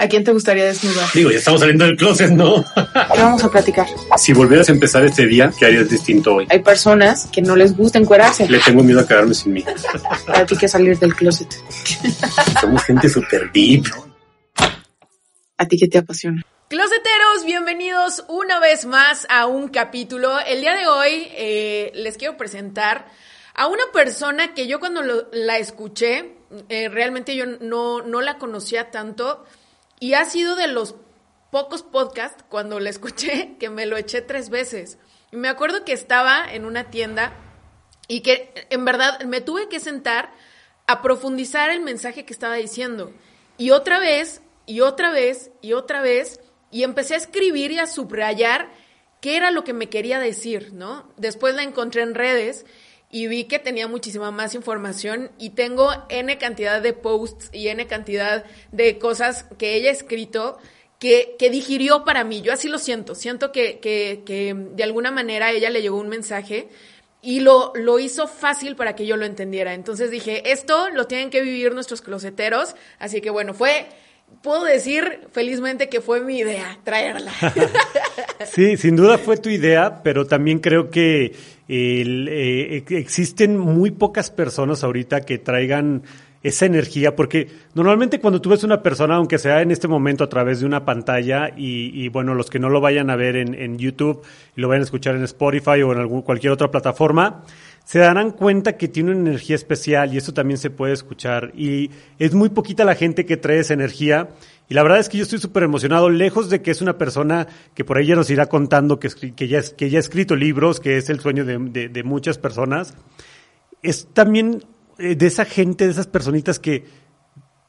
¿A quién te gustaría desnudar? Digo, ya estamos saliendo del closet, ¿no? ¿Qué vamos a platicar? si volvieras a empezar este día, ¿qué harías distinto hoy? Hay personas que no les gusta encuerarse. Le tengo miedo a quedarme sin mí. Para ti que salir del closet. Somos gente súper deep. ¿A ti qué te apasiona? Closeteros, bienvenidos una vez más a un capítulo. El día de hoy eh, les quiero presentar a una persona que yo cuando lo- la escuché, eh, realmente yo no, no la conocía tanto y ha sido de los pocos podcasts cuando la escuché que me lo eché tres veces. Y me acuerdo que estaba en una tienda y que en verdad me tuve que sentar a profundizar el mensaje que estaba diciendo. Y otra vez, y otra vez, y otra vez, y empecé a escribir y a subrayar qué era lo que me quería decir, ¿no? Después la encontré en redes y vi que tenía muchísima más información y tengo N cantidad de posts y N cantidad de cosas que ella ha escrito que, que digirió para mí. Yo así lo siento. Siento que, que, que de alguna manera ella le llegó un mensaje y lo, lo hizo fácil para que yo lo entendiera. Entonces dije, esto lo tienen que vivir nuestros closeteros. Así que bueno, fue, puedo decir felizmente que fue mi idea traerla. Sí, sin duda fue tu idea, pero también creo que eh, ex- existen muy pocas personas ahorita que traigan esa energía, porque normalmente cuando tú ves una persona, aunque sea en este momento a través de una pantalla, y, y, bueno, los que no lo vayan a ver en, en YouTube y lo vayan a escuchar en Spotify o en algún, cualquier otra plataforma, se darán cuenta que tiene una energía especial y eso también se puede escuchar. Y es muy poquita la gente que trae esa energía. Y la verdad es que yo estoy súper emocionado, lejos de que es una persona que por ella nos irá contando que, que, ya, que ya ha escrito libros, que es el sueño de, de- de muchas personas. Es también eh, de esa gente, de esas personitas que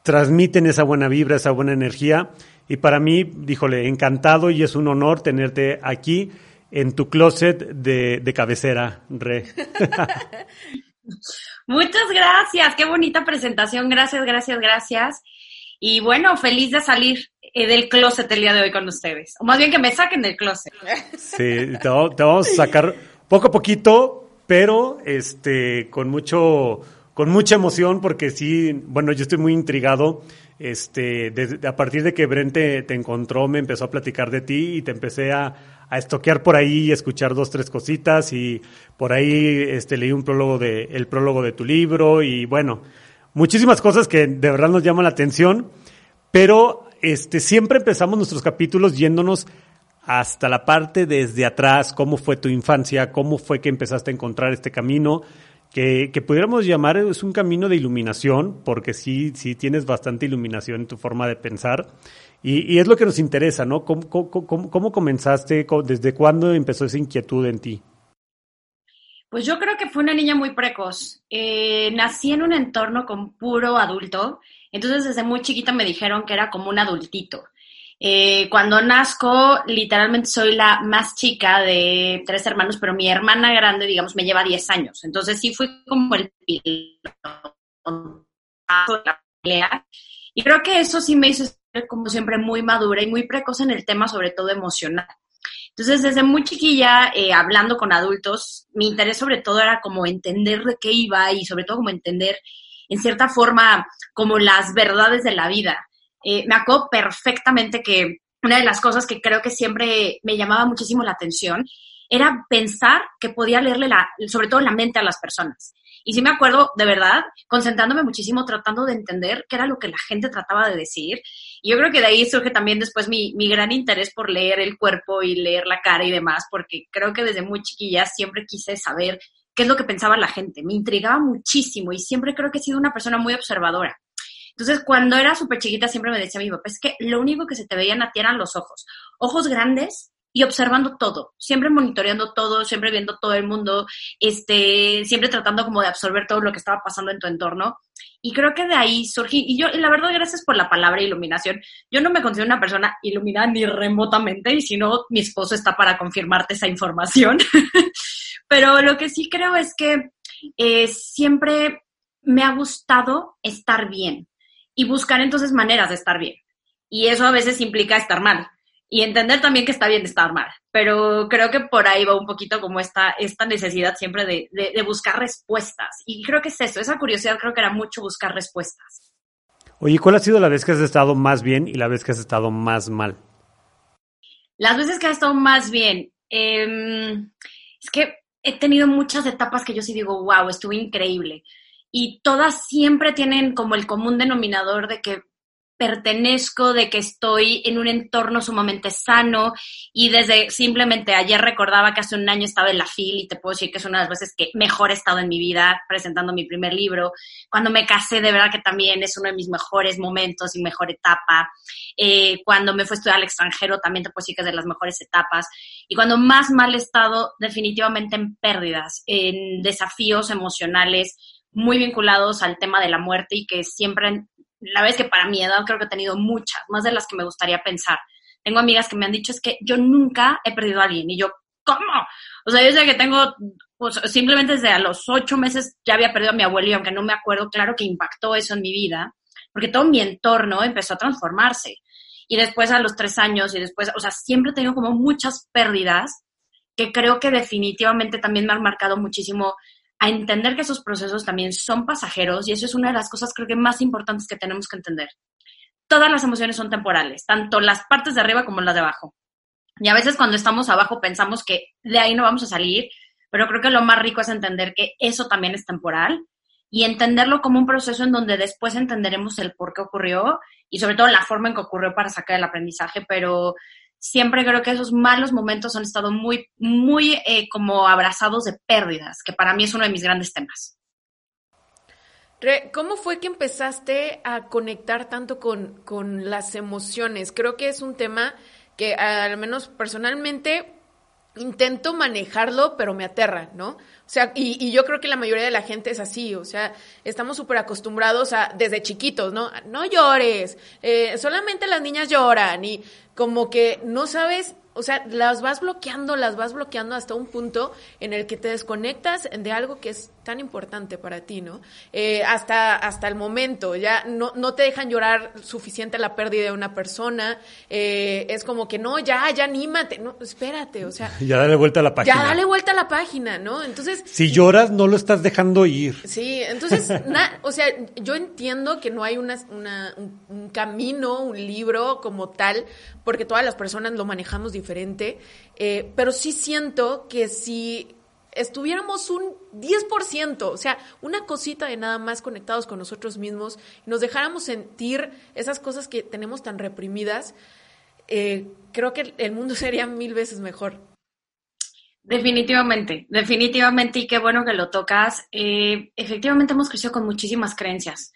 transmiten esa buena vibra, esa buena energía. Y para mí, díjole, encantado y es un honor tenerte aquí en tu closet de, de cabecera, Re. Muchas gracias, qué bonita presentación, gracias, gracias, gracias. Y bueno, feliz de salir eh, del closet el día de hoy con ustedes. O más bien que me saquen del closet. Sí, te, va- te vamos a sacar poco a poquito, pero este con mucho con mucha emoción porque sí, bueno, yo estoy muy intrigado. Este, a partir de que Brent te, te encontró, me empezó a platicar de ti y te empecé a, a estoquear por ahí y escuchar dos, tres cositas y por ahí este, leí un prólogo de, el prólogo de tu libro y bueno, muchísimas cosas que de verdad nos llaman la atención, pero este, siempre empezamos nuestros capítulos yéndonos hasta la parte desde atrás, cómo fue tu infancia, cómo fue que empezaste a encontrar este camino, que, que pudiéramos llamar es un camino de iluminación, porque sí, sí tienes bastante iluminación en tu forma de pensar. Y, es lo que nos interesa, ¿no? ¿Cómo, cómo, cómo- comenzaste? ¿Cómo- ¿Desde cuándo empezó esa inquietud en ti? Pues yo creo que fue una niña muy precoz. Eh, nací en un entorno con puro adulto, entonces desde muy chiquita me dijeron que era como un adultito. Eh, cuando nazco, literalmente soy la más chica de tres hermanos, pero mi hermana grande, digamos, me lleva 10 años. Entonces sí fui como el piloto. Y creo que eso sí me hizo como siempre muy madura y muy precoz en el tema, sobre todo emocional. Entonces, desde muy chiquilla, eh, hablando con adultos, mi interés sobre todo era como entender de qué iba y sobre todo como entender, en cierta forma, como las verdades de la vida. Eh, me acuerdo perfectamente que una de las cosas que creo que siempre me llamaba muchísimo la atención era pensar que podía leerle la, sobre todo la mente a las personas. Y sí me acuerdo, de verdad, concentrándome muchísimo, tratando de entender qué era lo que la gente trataba de decir. Y yo creo que de ahí surge también después mi, mi gran interés por leer el cuerpo y leer la cara y demás, porque creo que desde muy chiquilla siempre quise saber qué es lo que pensaba la gente. Me intrigaba muchísimo y siempre creo que he sido una persona muy observadora. Entonces, cuando era súper chiquita, siempre me decía mi papá, es que lo único que se te veían a ti eran los ojos. Ojos grandes, y observando todo, siempre monitoreando todo, siempre viendo todo el mundo, este, siempre tratando como de absorber todo lo que estaba pasando en tu entorno. Y creo que de ahí surgí, y yo, y la verdad, gracias por la palabra iluminación. Yo no me considero una persona iluminada ni remotamente, y si no, mi esposo está para confirmarte esa información. Pero lo que sí creo es que eh, siempre me ha gustado estar bien y buscar entonces maneras de estar bien. Y eso a veces implica estar mal y entender también que está bien estar mal. Pero creo que por ahí va un poquito como esta, esta necesidad siempre de, de, buscar respuestas. Y creo que es eso, esa curiosidad creo que era mucho buscar respuestas. Oye, ¿cuál ha sido la vez que has estado más bien y la vez que has estado más mal? Las veces que has estado más bien, eh, es que he tenido muchas etapas que yo sí digo, wow, estuvo increíble. Y todas siempre tienen como el común denominador de que pertenezco, de que estoy en un entorno sumamente sano y desde simplemente ayer recordaba que hace un año estaba en la FIL y te puedo decir que es una de las veces que mejor he estado en mi vida presentando mi primer libro. Cuando me casé, de verdad que también es uno de mis mejores momentos y mejor etapa. Eh, cuando me fui a estudiar al extranjero, también te puedo decir que es de las mejores etapas. Y cuando más mal he estado, definitivamente en pérdidas, en desafíos emocionales muy vinculados al tema de la muerte y que siempre la vez que para mi edad creo que he tenido muchas, más de las que me gustaría pensar. Tengo amigas que me han dicho es que yo nunca he perdido a alguien y yo, ¿cómo? O sea, yo sé que tengo, pues simplemente desde a los ocho meses ya había perdido a mi abuelo y aunque no me acuerdo, claro que impactó eso en mi vida, porque todo mi entorno empezó a transformarse. Y después a los tres años y después, o sea, siempre he tenido como muchas pérdidas que creo que definitivamente también me han marcado muchísimo a entender que esos procesos también son pasajeros y eso es una de las cosas creo que más importantes que tenemos que entender. Todas las emociones son temporales, tanto las partes de arriba como las de abajo. Y a veces cuando estamos abajo pensamos que de ahí no vamos a salir, pero creo que lo más rico es entender que eso también es temporal y entenderlo como un proceso en donde después entenderemos el por qué ocurrió y sobre todo la forma en que ocurrió para sacar el aprendizaje, pero siempre creo que esos malos momentos han estado muy, muy eh, como abrazados de pérdidas, que para mí es uno de mis grandes temas. ¿Cómo fue que empezaste a conectar tanto con, con las emociones? Creo que es un tema que al menos personalmente intento manejarlo, pero me aterra, ¿no? O sea, y, yo creo que la mayoría de la gente es así, o sea, estamos súper acostumbrados a, desde chiquitos, ¿no? No llores, eh, solamente las niñas lloran y como que no sabes o sea, las vas bloqueando, las vas bloqueando hasta un punto en el que te desconectas de algo que es tan importante para ti, ¿no? Eh, hasta, hasta el momento, ya no, no te dejan llorar suficiente la pérdida de una persona, eh, es como que no, ya, ya anímate, no, espérate, o sea. Ya dale vuelta a la página. Ya dale vuelta a la página, ¿no? Entonces. Si lloras, no lo estás dejando ir. Sí, entonces, o sea, yo entiendo que no hay una, una un camino, un libro como tal, porque todas las personas lo manejamos diferente, eh, pero sí siento que si estuviéramos un 10%, o sea, una cosita de nada más conectados con nosotros mismos, nos dejáramos sentir esas cosas que tenemos tan reprimidas, eh, creo que el mundo sería mil veces mejor. Definitivamente, definitivamente, y qué bueno que lo tocas. Eh, efectivamente hemos crecido con muchísimas creencias.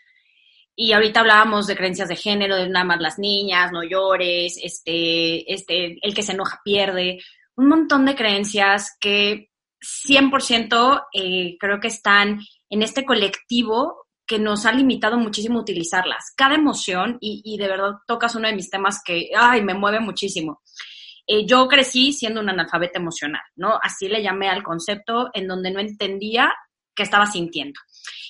Y ahorita hablábamos de creencias de género, de nada más las niñas, no llores, este, este, el que se enoja pierde, un montón de creencias que 100% eh, creo que están en este colectivo que nos ha limitado muchísimo utilizarlas. Cada emoción, y, de verdad tocas uno de mis temas que, ay, me mueve muchísimo. Eh, yo crecí siendo un analfabeta emocional, ¿no? Así le llamé al concepto en donde no entendía qué estaba sintiendo.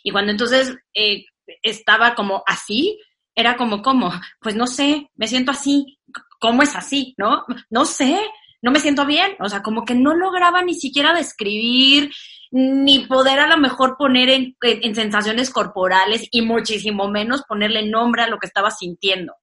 Y cuando entonces eh, estaba como así, era como, ¿cómo? Pues no sé, me siento así. ¿Cómo es así? ¿No? No sé, no me siento bien. O sea, como que no lograba ni siquiera describir, ni poder a lo mejor poner en, en sensaciones corporales y muchísimo menos ponerle nombre a lo que estaba sintiendo.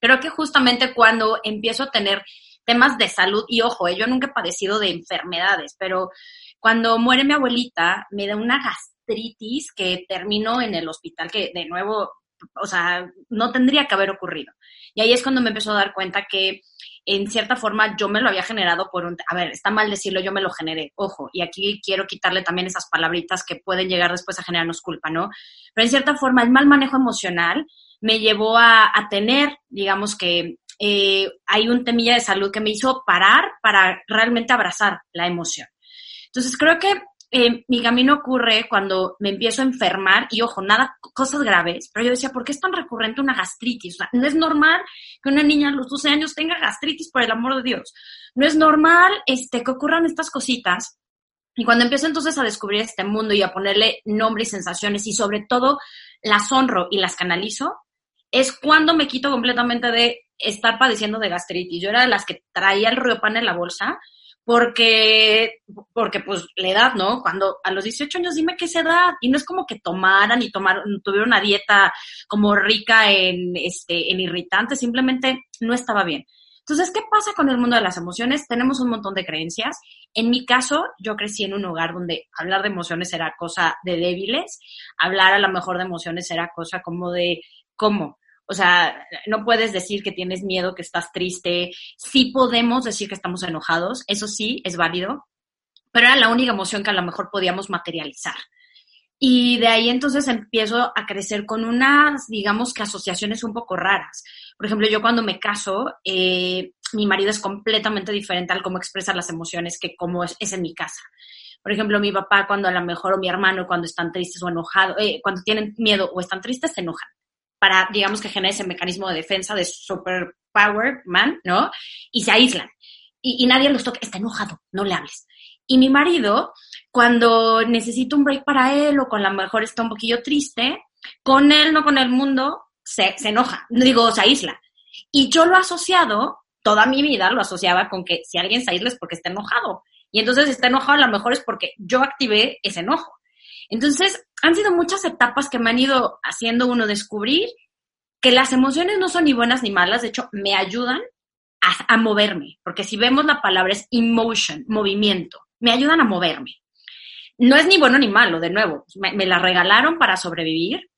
Creo que justamente cuando empiezo a tener temas de salud, y ojo, eh, yo nunca he padecido de enfermedades, pero cuando muere mi abuelita, me da una gastritis que terminó en el hospital, que de nuevo, o sea, no tendría que haber ocurrido. Y ahí es cuando me empezó a dar cuenta que en cierta forma yo me lo había generado por un, a ver, está mal decirlo, yo me lo generé, ojo, y aquí quiero quitarle también esas palabritas que pueden llegar después a generarnos culpa, ¿no? Pero en cierta forma el mal manejo emocional me llevó a, tener, digamos que, eh, hay un temilla de salud que me hizo parar para realmente abrazar la emoción. Entonces creo que eh, mi camino ocurre cuando me empiezo a enfermar y ojo, nada, cosas graves, pero yo decía, ¿por qué es tan recurrente una gastritis? O sea, no es normal que una niña a los 12 años tenga gastritis, por el amor de Dios. No es normal este, que ocurran estas cositas. Y cuando empiezo entonces a descubrir este mundo y a ponerle nombre y sensaciones y sobre todo las honro y las canalizo, es cuando me quito completamente de estar padeciendo de gastritis. Yo era de las que traía el riopan en la bolsa porque, porque pues la edad, ¿no? Cuando a los 18 años dime qué es edad y no es como que tomaran y tomaron, tuvieron una dieta como rica en, este, en irritantes, simplemente no estaba bien. Entonces, ¿qué pasa con el mundo de las emociones? Tenemos un montón de creencias. En mi caso, yo crecí en un hogar donde hablar de emociones era cosa de débiles, hablar a lo mejor de emociones era cosa como de, ¿cómo? O sea, no puedes decir que tienes miedo, que estás triste. Sí podemos decir que estamos enojados, eso sí, es válido, pero era la única emoción que a lo mejor podíamos materializar. Y de ahí entonces empiezo a crecer con unas, digamos que asociaciones un poco raras. Por ejemplo, yo cuando me caso, eh, mi marido es completamente diferente al cómo expresa las emociones que como es, en mi casa. Por ejemplo, mi papá cuando a lo mejor o mi hermano cuando están tristes o enojados, eh, cuando tienen miedo o están tristes, se enojan para, digamos, que genere ese mecanismo de defensa de super power man, ¿no? Y se aíslan. Y, nadie los toca, está enojado, no le hables. Y mi marido, cuando necesita un break para él o con la mejor está un poquillo triste, con él, no con el mundo, se, se enoja, digo, se aísla. Y yo lo he asociado, toda mi vida lo asociaba con que si alguien se aísla es porque está enojado. Y entonces está enojado a lo mejor es porque yo activé ese enojo. Entonces, han sido muchas etapas que me han ido haciendo uno descubrir que las emociones no son ni buenas ni malas, de hecho, me ayudan a, moverme, porque si vemos la palabra es emotion, movimiento, me ayudan a moverme. No es ni bueno ni malo, de nuevo, me, la regalaron para sobrevivir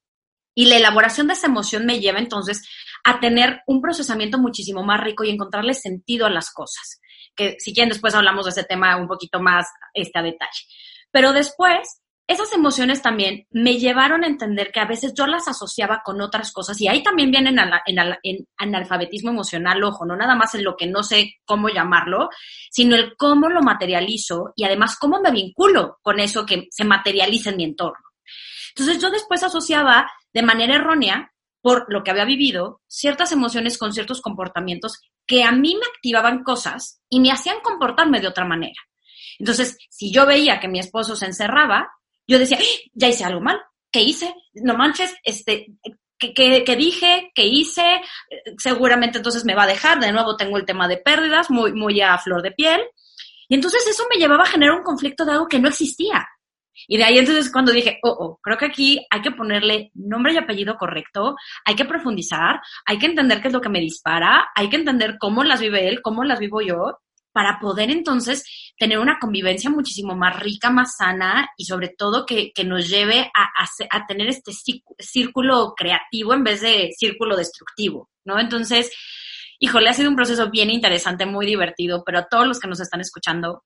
y la elaboración de esa emoción me lleva entonces a tener un procesamiento muchísimo más rico y encontrarle sentido a las cosas. Que si quieren después hablamos de ese tema un poquito más este, a detalle. Pero después esas emociones también me llevaron a entender que a veces yo las asociaba con otras cosas y ahí también viene en, en, analfabetismo emocional, ojo, no nada más en lo que no sé cómo llamarlo, sino el cómo lo materializo y además cómo me vinculo con eso que se materializa en mi entorno. Entonces yo después asociaba de manera errónea, por lo que había vivido, ciertas emociones con ciertos comportamientos que a mí me activaban cosas y me hacían comportarme de otra manera. Entonces, si yo veía que mi esposo se encerraba, yo decía, ¡Ah! ya hice algo mal, ¿qué hice? No manches, este, ¿qué, dije? ¿Qué hice? Seguramente entonces me va a dejar, de nuevo tengo el tema de pérdidas, muy, muy a flor de piel. Y entonces eso me llevaba a generar un conflicto de algo que no existía. Y de ahí entonces cuando dije, oh, oh, creo que aquí hay que ponerle nombre y apellido correcto, hay que profundizar, hay que entender qué es lo que me dispara, hay que entender cómo las vive él, cómo las vivo yo, para poder entonces tener una convivencia muchísimo más rica, más sana y sobre todo que, nos lleve a, tener este círculo creativo en vez de círculo destructivo, ¿no? Entonces, híjole, ha sido un proceso bien interesante, muy divertido, pero a todos los que nos están escuchando,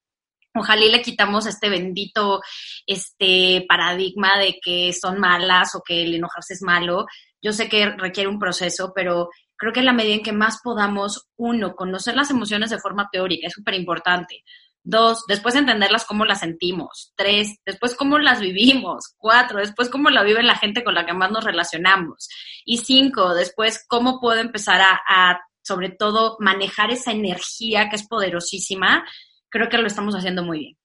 ojalá le quitamos este bendito este paradigma de que son malas o que el enojarse es malo. Yo sé que requiere un proceso, pero creo que en la medida en que más podamos, uno, conocer las emociones de forma teórica, es súper importante. Dos, después entenderlas cómo las sentimos. Tres, después cómo las vivimos. Cuatro, después cómo la vive la gente con la que más nos relacionamos. Y cinco, después cómo puedo empezar a, sobre todo, manejar esa energía que es poderosísima. Creo que lo estamos haciendo muy bien.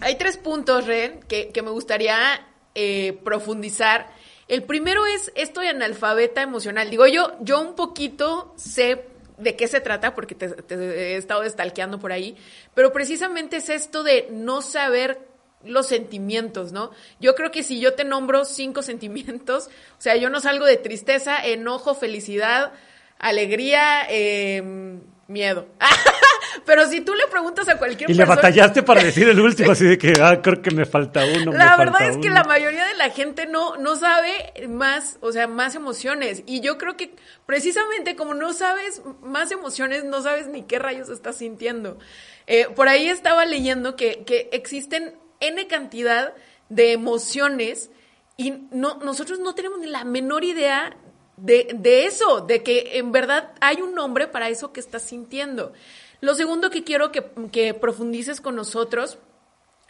Hay tres puntos, Ren, que, me gustaría eh, profundizar el primero es esto de analfabeta emocional. Digo, yo, yo un poquito sé de qué se trata, porque te, he estado destalqueando por ahí, pero precisamente es esto de no saber los sentimientos, ¿no? Yo creo que si yo te nombro cinco sentimientos, o sea, yo no salgo de tristeza, enojo, felicidad, alegría, eh, miedo. Pero si tú le preguntas a cualquier y persona. Y le batallaste para decir el último, así de que, ah, creo que me falta uno. La verdad es que la mayoría de la gente no, no sabe más, o sea, más emociones. Y yo creo que precisamente como no sabes más emociones, no sabes ni qué rayos estás sintiendo. Eh, por ahí estaba leyendo que, que existen N cantidad de emociones y no, nosotros no tenemos ni la menor idea de, de eso, de que en verdad hay un nombre para eso que estás sintiendo. Lo segundo que quiero que, profundices con nosotros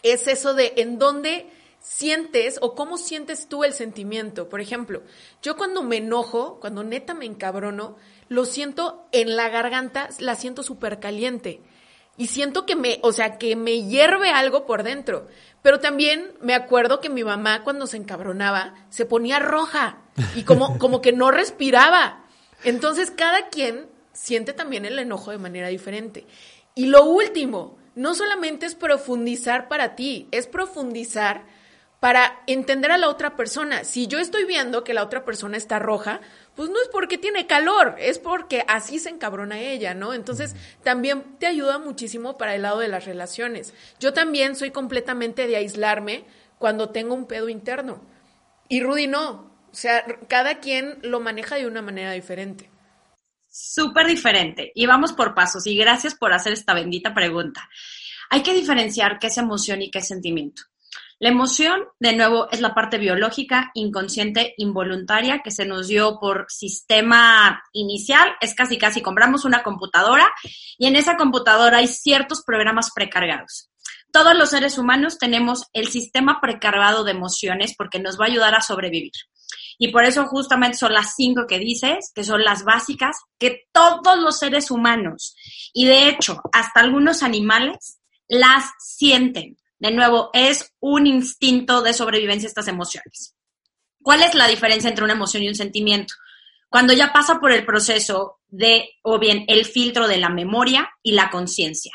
es eso de en dónde sientes o cómo sientes tú el sentimiento. Por ejemplo, yo cuando me enojo, cuando neta me encabrono, lo siento en la garganta, la siento súper caliente. Y siento que me, o sea, que me hierve algo por dentro. Pero también me acuerdo que mi mamá cuando se encabronaba se ponía roja y como, como que no respiraba. Entonces cada quien siente también el enojo de manera diferente. Y lo último, no solamente es profundizar para ti, es profundizar para entender a la otra persona. Si yo estoy viendo que la otra persona está roja, pues no es porque tiene calor, es porque así se encabrona ella, ¿no? Entonces, también te ayuda muchísimo para el lado de las relaciones. Yo también soy completamente de aislarme cuando tengo un pedo interno. Y Rudy no. O sea, cada quien lo maneja de una manera diferente. Súper diferente. Y vamos por pasos. Y gracias por hacer esta bendita pregunta. Hay que diferenciar qué es emoción y qué es sentimiento. La emoción, de nuevo, es la parte biológica, inconsciente, involuntaria que se nos dio por sistema inicial. Es casi, casi compramos una computadora y en esa computadora hay ciertos programas precargados. Todos los seres humanos tenemos el sistema precargado de emociones porque nos va a ayudar a sobrevivir. Y por eso justamente son las cinco que dices, que son las básicas, que todos los seres humanos, y de hecho hasta algunos animales, las sienten. De nuevo, es un instinto de sobrevivencia estas emociones. ¿Cuál es la diferencia entre una emoción y un sentimiento? Cuando ya pasa por el proceso de, o bien, el filtro de la memoria y la conciencia.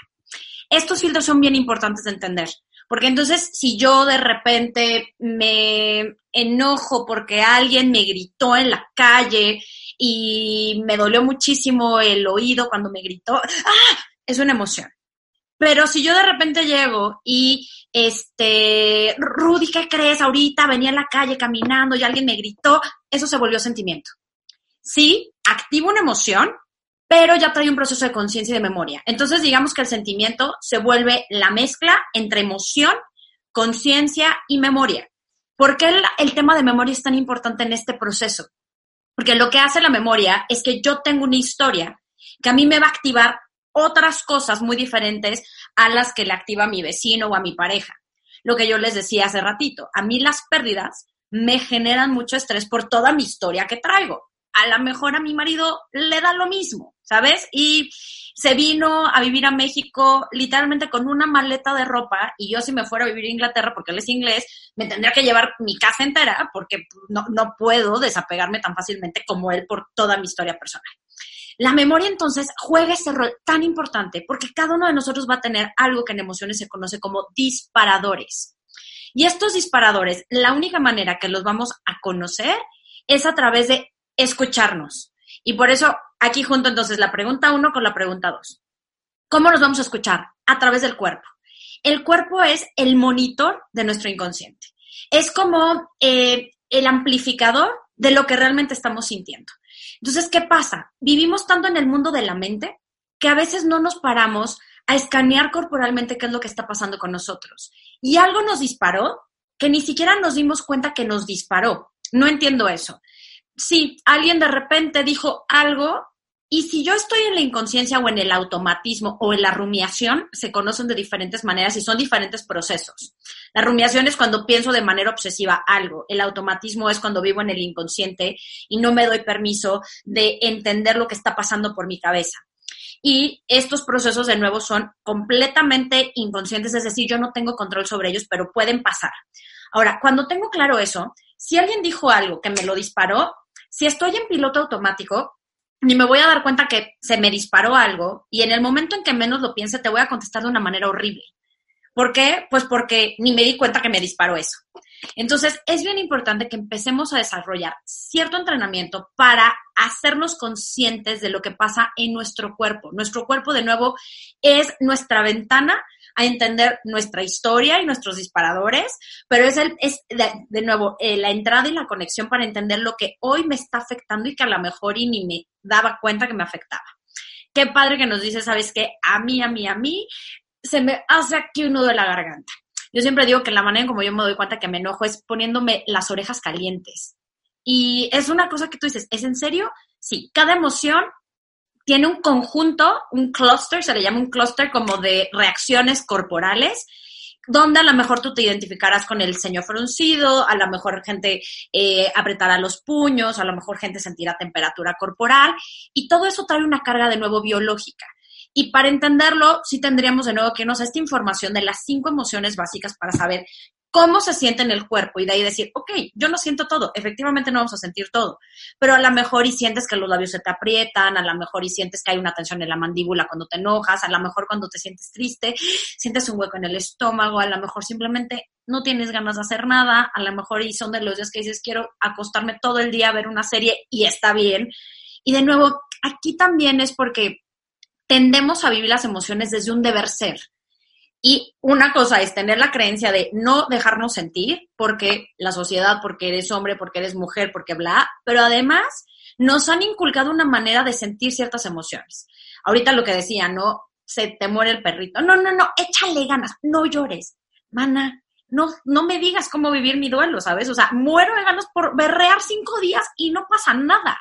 Estos filtros son bien importantes de entender, porque entonces si yo de repente me enojo porque alguien me gritó en la calle y me dolió muchísimo el oído cuando me gritó, ¡ah! Es una emoción. Pero si yo de repente llego y, este, Rudy, ¿qué crees? Ahorita venía en la calle caminando y alguien me gritó, eso se volvió sentimiento. Sí, activo una emoción, pero ya trae un proceso de conciencia y de memoria. Entonces, digamos que el sentimiento se vuelve la mezcla entre emoción, conciencia y memoria. ¿Por qué el, tema de memoria es tan importante en este proceso? Porque lo que hace la memoria es que yo tengo una historia que a mí me va a activar otras cosas muy diferentes a las que le activa mi vecino o a mi pareja. Lo que yo les decía hace ratito, a mí las pérdidas me generan mucho estrés por toda mi historia que traigo. A lo mejor a mi marido le da lo mismo, ¿sabes? Y se vino a vivir a México literalmente con una maleta de ropa y yo si me fuera a vivir a Inglaterra porque él es inglés, me tendría que llevar mi casa entera porque no, no puedo desapegarme tan fácilmente como él por toda mi historia personal. La memoria entonces juega ese rol tan importante porque cada uno de nosotros va a tener algo que en emociones se conoce como disparadores. Y estos disparadores, la única manera que los vamos a conocer es a través de escucharnos. Y por eso aquí junto entonces la pregunta uno con la pregunta dos. ¿Cómo nos vamos a escuchar? A través del cuerpo. El cuerpo es el monitor de nuestro inconsciente. Es como eh, el amplificador de lo que realmente estamos sintiendo. Entonces, ¿qué pasa? Vivimos tanto en el mundo de la mente que a veces no nos paramos a escanear corporalmente qué es lo que está pasando con nosotros. Y algo nos disparó que ni siquiera nos dimos cuenta que nos disparó. No entiendo eso. Sí, alguien de repente dijo algo y si yo estoy en la inconsciencia o en el automatismo o en la rumiación, se conocen de diferentes maneras y son diferentes procesos. La rumiación es cuando pienso de manera obsesiva algo. El automatismo es cuando vivo en el inconsciente y no me doy permiso de entender lo que está pasando por mi cabeza. Y estos procesos de nuevo son completamente inconscientes, es decir, yo no tengo control sobre ellos, pero pueden pasar. Ahora, cuando tengo claro eso, si alguien dijo algo que me lo disparó, si estoy en piloto automático, ni me voy a dar cuenta que se me disparó algo y en el momento en que menos lo piense te voy a contestar de una manera horrible. ¿Por qué? Pues porque ni me di cuenta que me disparó eso. Entonces, es bien importante que empecemos a desarrollar cierto entrenamiento para hacernos conscientes de lo que pasa en nuestro cuerpo. Nuestro cuerpo, de nuevo, es nuestra ventana a entender nuestra historia y nuestros disparadores, pero es, el, es de, nuevo eh, la entrada y la conexión para entender lo que hoy me está afectando y que a lo mejor y ni me daba cuenta que me afectaba. Qué padre que nos dice, ¿sabes qué? A mí, a mí, a mí, se me hace aquí un nudo de la garganta. Yo siempre digo que la manera en como yo me doy cuenta que me enojo es poniéndome las orejas calientes. Y es una cosa que tú dices, ¿es en serio? Sí, cada emoción tiene un conjunto, un cluster, se le llama un cluster como de reacciones corporales, donde a lo mejor tú te identificarás con el ceño fruncido, a lo mejor gente eh, apretará los puños, a lo mejor gente sentirá temperatura corporal, y todo eso trae una carga de nuevo biológica. Y para entenderlo, sí tendríamos de nuevo que nos esta información de las cinco emociones básicas para saber cómo se siente en el cuerpo y de ahí decir, ok, yo no siento todo, efectivamente no vamos a sentir todo, pero a lo mejor y sientes que los labios se te aprietan, a lo mejor y sientes que hay una tensión en la mandíbula cuando te enojas, a lo mejor cuando te sientes triste, sientes un hueco en el estómago, a lo mejor simplemente no tienes ganas de hacer nada, a lo mejor y son de los días que dices, quiero acostarme todo el día a ver una serie y está bien. Y de nuevo, aquí también es porque tendemos a vivir las emociones desde un deber ser y una cosa es tener la creencia de no dejarnos sentir porque la sociedad, porque eres hombre, porque eres mujer, porque bla, pero además nos han inculcado una manera de sentir ciertas emociones. Ahorita lo que decía, no, se te muere el perrito. No, no, no, échale ganas, no llores. Mana, no, no me digas cómo vivir mi duelo, ¿sabes? O sea, muero de ganas por berrear cinco días y no pasa nada.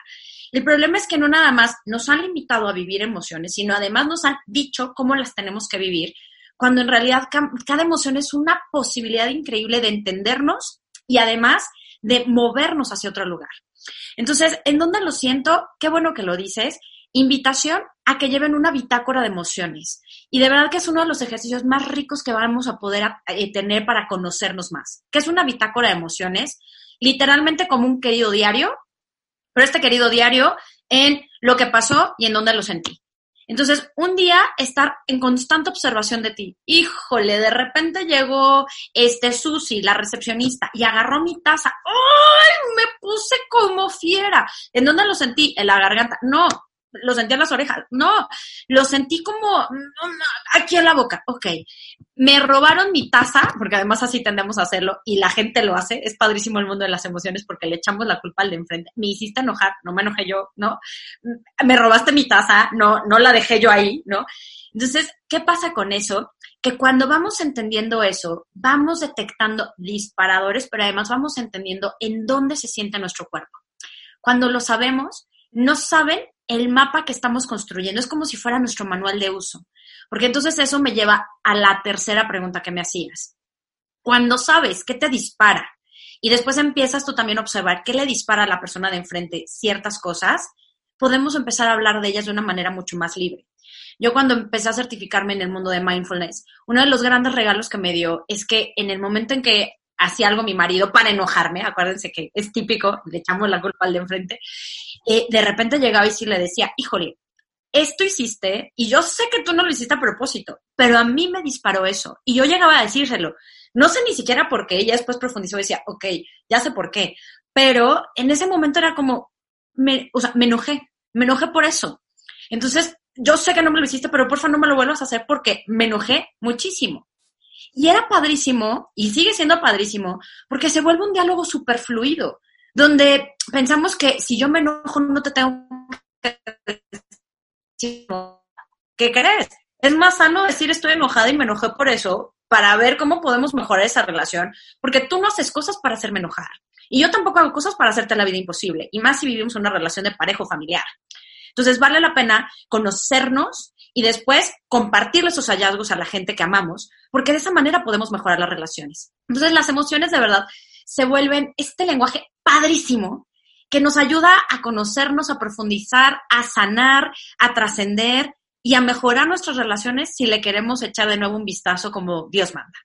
El problema es que no nada más nos han limitado a vivir emociones, sino además nos han dicho cómo las tenemos que vivir cuando en realidad cada emoción es una posibilidad increíble de entendernos y además de movernos hacia otro lugar. Entonces, ¿en dónde lo siento? Qué bueno que lo dices. Invitación a que lleven una bitácora de emociones. Y de verdad que es uno de los ejercicios más ricos que vamos a poder eh, tener para conocernos más. ¿Qué es una bitácora de emociones? Literalmente como un querido diario, pero este querido diario en lo que pasó y en dónde lo sentí. Entonces, un día estar en constante observación de ti. Híjole, de repente llegó este Susi, la recepcionista, y agarró mi taza. ¡Ay! Me puse como fiera. ¿En dónde lo sentí? En la garganta. No, lo sentí en las orejas. No, lo sentí como aquí en la boca. Ok. Me robaron mi taza, porque además así tendemos a hacerlo y la gente lo hace. Es padrísimo el mundo de las emociones porque le echamos la culpa al de enfrente. Me hiciste enojar, no me enojé yo, ¿no? Me robaste mi taza, no, no la dejé yo ahí, ¿no? Entonces, ¿qué pasa con eso? Que cuando vamos entendiendo eso, vamos detectando disparadores, pero además vamos entendiendo en dónde se siente nuestro cuerpo. Cuando lo sabemos, no saben el mapa que estamos construyendo. Es como si fuera nuestro manual de uso. Porque entonces eso me lleva a la tercera pregunta que me hacías. Cuando sabes qué te dispara y después empiezas tú también a observar qué le dispara a la persona de enfrente ciertas cosas, podemos empezar a hablar de ellas de una manera mucho más libre. Yo cuando empecé a certificarme en el mundo de mindfulness, uno de los grandes regalos que me dio es que en el momento en que hacía algo mi marido para enojarme, acuérdense que es típico, le echamos la culpa al de enfrente, eh, de repente llegaba y sí le decía, híjole, esto hiciste y yo sé que tú no lo hiciste a propósito, pero a mí me disparó eso. Y yo llegaba a decírselo. No sé ni siquiera por qué, ella después profundizó y decía, ok, ya sé por qué. Pero en ese momento era como, me, o sea, me enojé, me enojé por eso. Entonces, yo sé que no me lo hiciste, pero por favor no me lo vuelvas a hacer porque me enojé muchísimo. Y era padrísimo, y sigue siendo padrísimo, porque se vuelve un diálogo súper fluido, donde pensamos que si yo me enojo no te tengo que decir, ¿qué crees? Es más sano decir estoy enojada y me enojé por eso, para ver cómo podemos mejorar esa relación, porque tú no haces cosas para hacerme enojar. Y yo tampoco hago cosas para hacerte la vida imposible, y más si vivimos una relación de parejo familiar. Entonces vale la pena conocernos y después compartir esos hallazgos a la gente que amamos, porque de esa manera podemos mejorar las relaciones. Entonces las emociones de verdad se vuelven este lenguaje padrísimo que nos ayuda a conocernos, a profundizar, a sanar, a trascender y a mejorar nuestras relaciones si le queremos echar de nuevo un vistazo como Dios manda.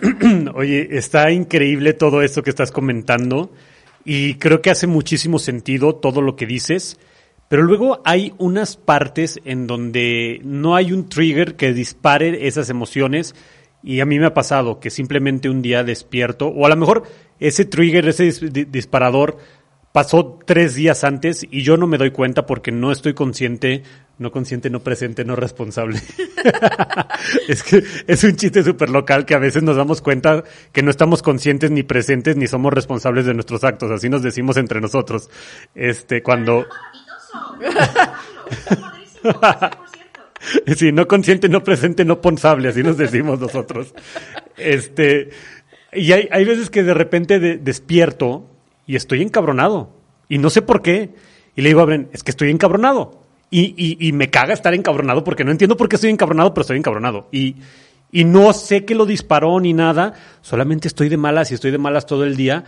Oye, está increíble todo esto que estás comentando y creo que hace muchísimo sentido todo lo que dices. Pero luego hay unas partes en donde no hay un trigger que dispare esas emociones y a mí me ha pasado que simplemente un día despierto o a lo mejor ese trigger, ese disparador pasó tres días antes y yo no me doy cuenta porque no estoy consciente, no consciente, no presente, no responsable. es que es un chiste súper local que a veces nos damos cuenta que no estamos conscientes ni presentes ni somos responsables de nuestros actos. Así nos decimos entre nosotros. Este, cuando... Sí, no consciente, no presente, no ponsable, así nos decimos nosotros. Este, Y hay, hay veces que de repente de- despierto y estoy encabronado. Y no sé por qué. Y le digo a Bren, es que estoy encabronado. Y, y, y me caga estar encabronado porque no entiendo por qué estoy encabronado, pero estoy encabronado. Y, y no sé que lo disparó ni nada. Solamente estoy de malas y estoy de malas todo el día.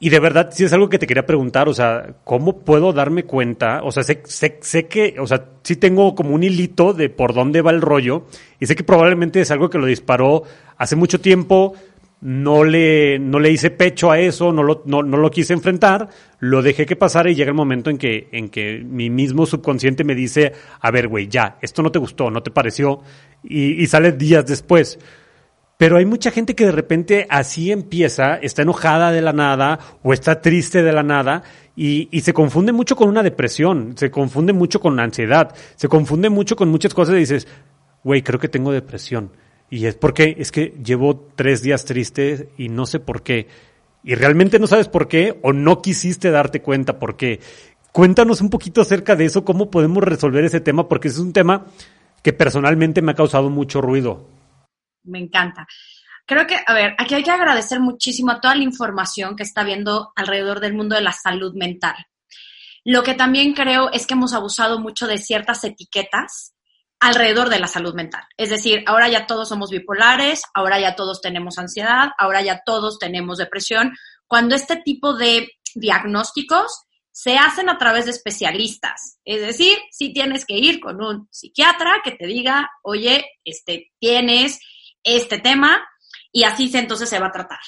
Y de verdad, sí es algo que te quería preguntar, o sea, ¿cómo puedo darme cuenta? O sea, sé, sé, sé que, o sea, sí tengo como un hilito de por dónde va el rollo, y sé que probablemente es algo que lo disparó hace mucho tiempo, no le, no le hice pecho a eso, no lo, no, no lo quise enfrentar, lo dejé que pasara y llega el momento en que, en que mi mismo subconsciente me dice, a ver, güey, ya, esto no te gustó, no te pareció, y, y sale días después. Pero hay mucha gente que de repente así empieza, está enojada de la nada o está triste de la nada y, se confunde mucho con una depresión, se confunde mucho con ansiedad, se confunde mucho con muchas cosas y dices, güey, creo que tengo depresión. Y es porque es que llevo tres días triste y no sé por qué. Y realmente no sabes por qué o no quisiste darte cuenta por qué. Cuéntanos un poquito acerca de eso, cómo podemos resolver ese tema, porque es un tema que personalmente me ha causado mucho ruido. Me encanta. Creo que, a ver, aquí hay que agradecer muchísimo toda la información que está viendo alrededor del mundo de la salud mental. Lo que también creo es que hemos abusado mucho de ciertas etiquetas alrededor de la salud mental. Es decir, ahora ya todos somos bipolares, ahora ya todos tenemos ansiedad, ahora ya todos tenemos depresión, cuando este tipo de diagnósticos se hacen a través de especialistas. Es decir, si tienes que ir con un psiquiatra que te diga, oye, este, tienes este tema y así se, entonces se va a tratar.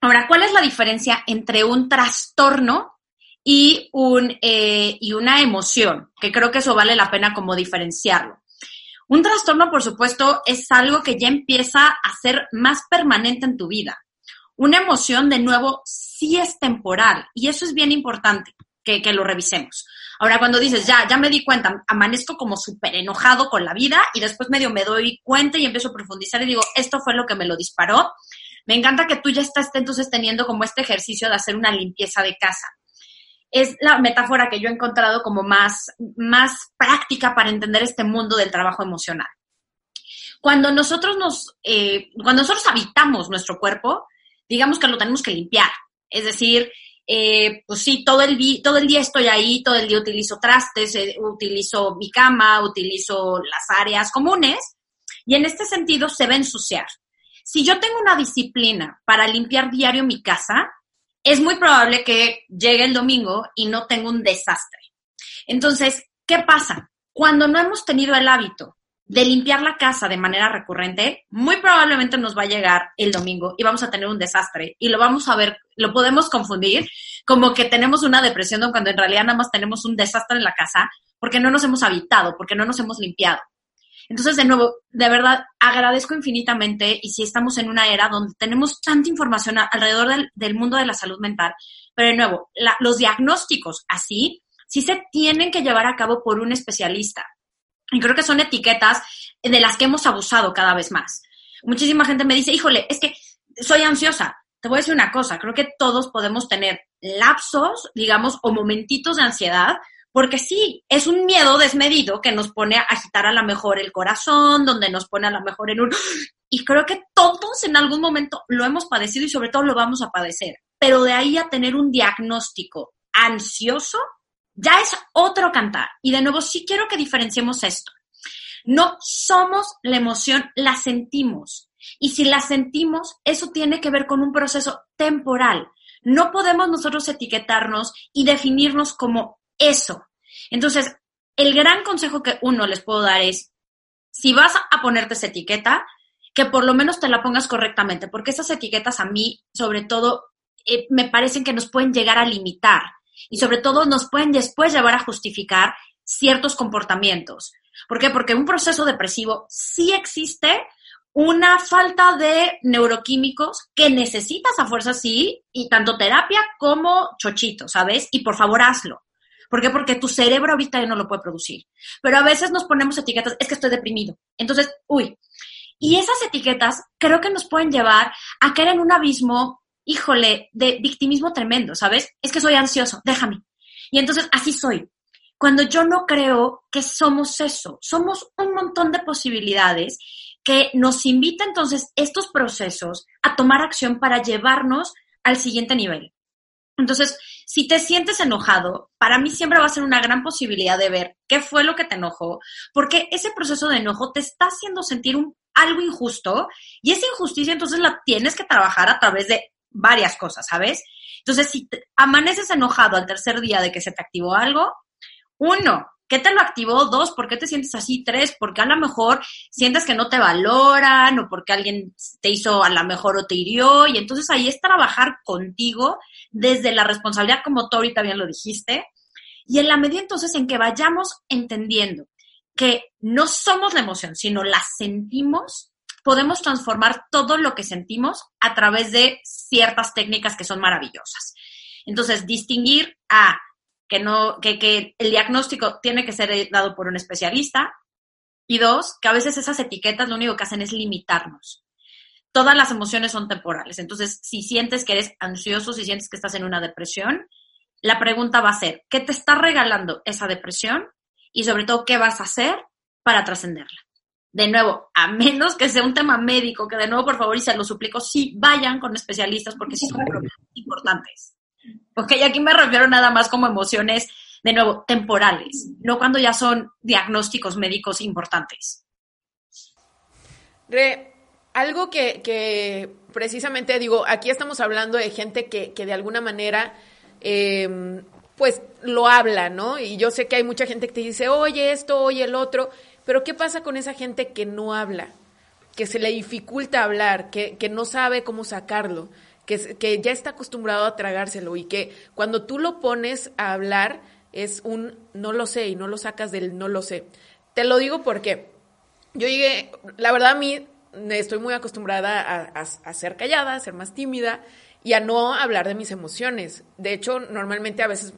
Ahora, ¿cuál es la diferencia entre un trastorno y, un, eh, y una emoción? Que creo que eso vale la pena como diferenciarlo. Un trastorno, por supuesto, es algo que ya empieza a ser más permanente en tu vida. Una emoción, de nuevo, sí es temporal y eso es bien importante que, que lo revisemos. Ahora, cuando dices, ya, ya me di cuenta, amanezco como súper enojado con la vida y después medio me doy cuenta y empiezo a profundizar y digo, esto fue lo que me lo disparó. Me encanta que tú ya estás entonces teniendo como este ejercicio de hacer una limpieza de casa. Es la metáfora que yo he encontrado como más, más práctica para entender este mundo del trabajo emocional. Cuando nosotros nos, eh, cuando nosotros habitamos nuestro cuerpo, digamos que lo tenemos que limpiar. Es decir, eh, pues sí, todo el, vi- todo el día estoy ahí, todo el día utilizo trastes, eh, utilizo mi cama, utilizo las áreas comunes y en este sentido se va a ensuciar. Si yo tengo una disciplina para limpiar diario mi casa, es muy probable que llegue el domingo y no tenga un desastre. Entonces, ¿qué pasa? Cuando no hemos tenido el hábito de limpiar la casa de manera recurrente, muy probablemente nos va a llegar el domingo y vamos a tener un desastre y lo vamos a ver, lo podemos confundir como que tenemos una depresión cuando en realidad nada más tenemos un desastre en la casa porque no nos hemos habitado, porque no nos hemos limpiado. Entonces, de nuevo, de verdad, agradezco infinitamente y si estamos en una era donde tenemos tanta información alrededor del, mundo de la salud mental, pero de nuevo, los diagnósticos así sí se tienen que llevar a cabo por un especialista. Y creo que son etiquetas de las que hemos abusado cada vez más. Muchísima gente me dice, híjole, es que soy ansiosa. Te voy a decir una cosa, creo que todos podemos tener lapsos, digamos, o momentitos de ansiedad, porque sí, es un miedo desmedido que nos pone a agitar a lo mejor el corazón, donde nos pone a lo mejor en un... Y creo que todos en algún momento lo hemos padecido y sobre todo lo vamos a padecer. Pero de ahí a tener un diagnóstico ansioso, ya es otro cantar. Y de nuevo, sí quiero que diferenciemos esto. No somos la emoción, la sentimos. Y si la sentimos, eso tiene que ver con un proceso temporal. No podemos nosotros etiquetarnos y definirnos como eso. Entonces, el gran consejo que uno les puedo dar es, si vas a ponerte esa etiqueta, que por lo menos te la pongas correctamente, porque esas etiquetas a mí, sobre todo, eh, me parecen que nos pueden llegar a limitar y sobre todo nos pueden después llevar a justificar ciertos comportamientos. ¿Por qué? Porque un proceso depresivo sí existe una falta de neuroquímicos que necesitas a fuerza sí, y tanto terapia como chochito, ¿sabes? Y por favor hazlo. ¿Por qué? Porque tu cerebro ahorita ya no lo puede producir. Pero a veces nos ponemos etiquetas, es que estoy deprimido. Entonces, uy. Y esas etiquetas creo que nos pueden llevar a caer en un abismo, híjole, de victimismo tremendo, ¿sabes? Es que soy ansioso, déjame. Y entonces así soy. Cuando yo no creo que somos eso, somos un montón de posibilidades que nos invita entonces estos procesos a tomar acción para llevarnos al siguiente nivel. Entonces, si te sientes enojado, para mí siempre va a ser una gran posibilidad de ver qué fue lo que te enojó, porque ese proceso de enojo te está haciendo sentir un, algo injusto y esa injusticia entonces la tienes que trabajar a través de varias cosas, ¿sabes? Entonces, si amaneces enojado al tercer día de que se te activó algo, uno, ¿Qué te lo activó? Dos, ¿por qué te sientes así? Tres, porque a lo mejor sientes que no te valoran o porque alguien te hizo a lo mejor o te hirió. Y entonces ahí es trabajar contigo desde la responsabilidad, como tú ahorita bien lo dijiste. Y en la medida entonces en que vayamos entendiendo que no somos la emoción, sino la sentimos, podemos transformar todo lo que sentimos a través de ciertas técnicas que son maravillosas. Entonces, distinguir a que, no, que, que el diagnóstico tiene que ser dado por un especialista. Y dos, que a veces esas etiquetas lo único que hacen es limitarnos. Todas las emociones son temporales. Entonces, si sientes que eres ansioso, si sientes que estás en una depresión, la pregunta va a ser, ¿qué te está regalando esa depresión? Y sobre todo, ¿qué vas a hacer para trascenderla? De nuevo, a menos que sea un tema médico, que de nuevo, por favor, y se lo suplico, sí vayan con especialistas porque sí son problemas importantes. Ok, aquí me refiero nada más como emociones, de nuevo, temporales, no cuando ya son diagnósticos médicos importantes. Re, algo que, precisamente digo, aquí estamos hablando de gente que, de alguna manera, em, pues lo habla, ¿no? Y yo sé que hay mucha gente que te dice, oye esto, oye el otro, pero ¿qué pasa con esa gente que no habla? Que se le dificulta hablar, que, que no sabe cómo sacarlo que, ya está acostumbrado a tragárselo y que cuando tú lo pones a hablar es un no lo sé y no lo sacas del no lo sé. Te lo digo porque yo llegué, la verdad a mí estoy muy acostumbrada a, ser callada, a ser más tímida y a no hablar de mis emociones. De hecho, normalmente a veces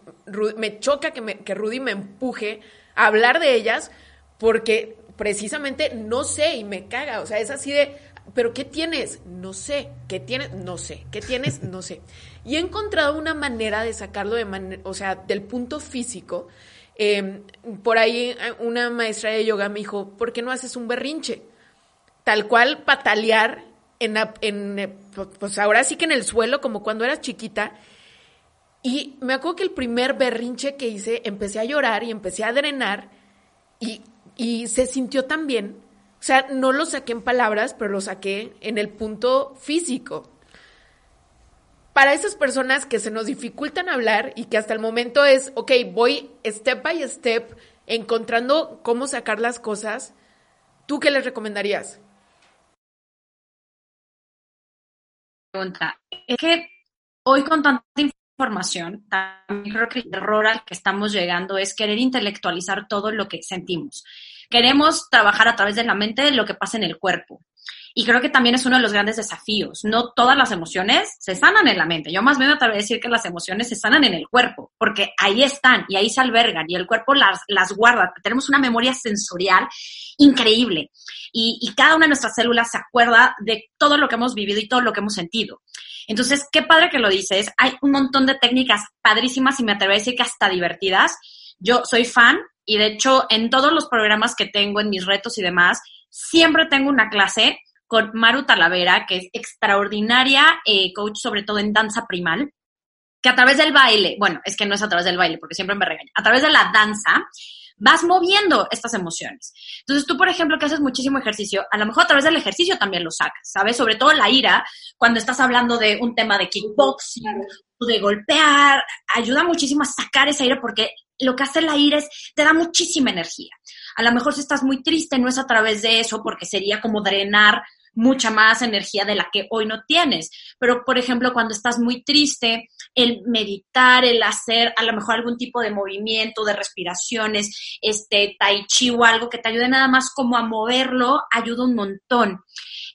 me choca que, que Rudy me empuje a hablar de ellas porque precisamente no sé y me caga. O sea, es así de, pero ¿qué tienes? No sé. ¿Qué tienes? No sé. ¿Qué tienes? No sé. Y he encontrado una manera de sacarlo de manera, o sea, del punto físico. Em, por ahí eh, una maestra de yoga me dijo, ¿por qué no haces un berrinche? Tal cual patalear en, en eh, pues ahora sí que en el suelo, como cuando eras chiquita. Y me acuerdo que el primer berrinche que hice, empecé a llorar y empecé a drenar y, y se sintió tan bien o sea, no lo saqué en palabras, pero lo saqué en el punto físico. Para esas personas que se nos dificultan hablar y que hasta el momento es, ok, voy step by step encontrando cómo sacar las cosas, ¿tú qué les recomendarías? Pregunta. Es que hoy con tanta información, también creo que el error al que estamos llegando es querer intelectualizar todo lo que sentimos. Queremos trabajar a través de la mente lo que pasa en el cuerpo. Y creo que también es uno de los grandes desafíos. No todas las emociones se sanan en la mente. Yo más bien me atrevo a decir que las emociones se sanan en el cuerpo, porque ahí están y ahí se albergan y el cuerpo las, las guarda. Tenemos una memoria sensorial increíble y, y cada una de nuestras células se acuerda de todo lo que hemos vivido y todo lo que hemos sentido. Entonces, qué padre que lo dices. Hay un montón de técnicas padrísimas y me atrevo a decir que hasta divertidas. Yo soy fan y de hecho en todos los programas que tengo, en mis retos y demás, siempre tengo una clase con Maru Talavera, que es extraordinaria eh, coach, sobre todo en danza primal, que a través del baile, bueno, es que no es a través del baile, porque siempre me regaña, a través de la danza, vas moviendo estas emociones. Entonces tú, por ejemplo, que haces muchísimo ejercicio, a lo mejor a través del ejercicio también lo sacas, ¿sabes? Sobre todo la ira, cuando estás hablando de un tema de kickboxing o de golpear, ayuda muchísimo a sacar esa ira porque lo que hace la ira es, te da muchísima energía. A lo mejor si estás muy triste no es a través de eso porque sería como drenar mucha más energía de la que hoy no tienes. Pero, por ejemplo, cuando estás muy triste, el meditar, el hacer a lo mejor algún tipo de movimiento, de respiraciones, este tai chi o algo que te ayude nada más como a moverlo, ayuda un montón.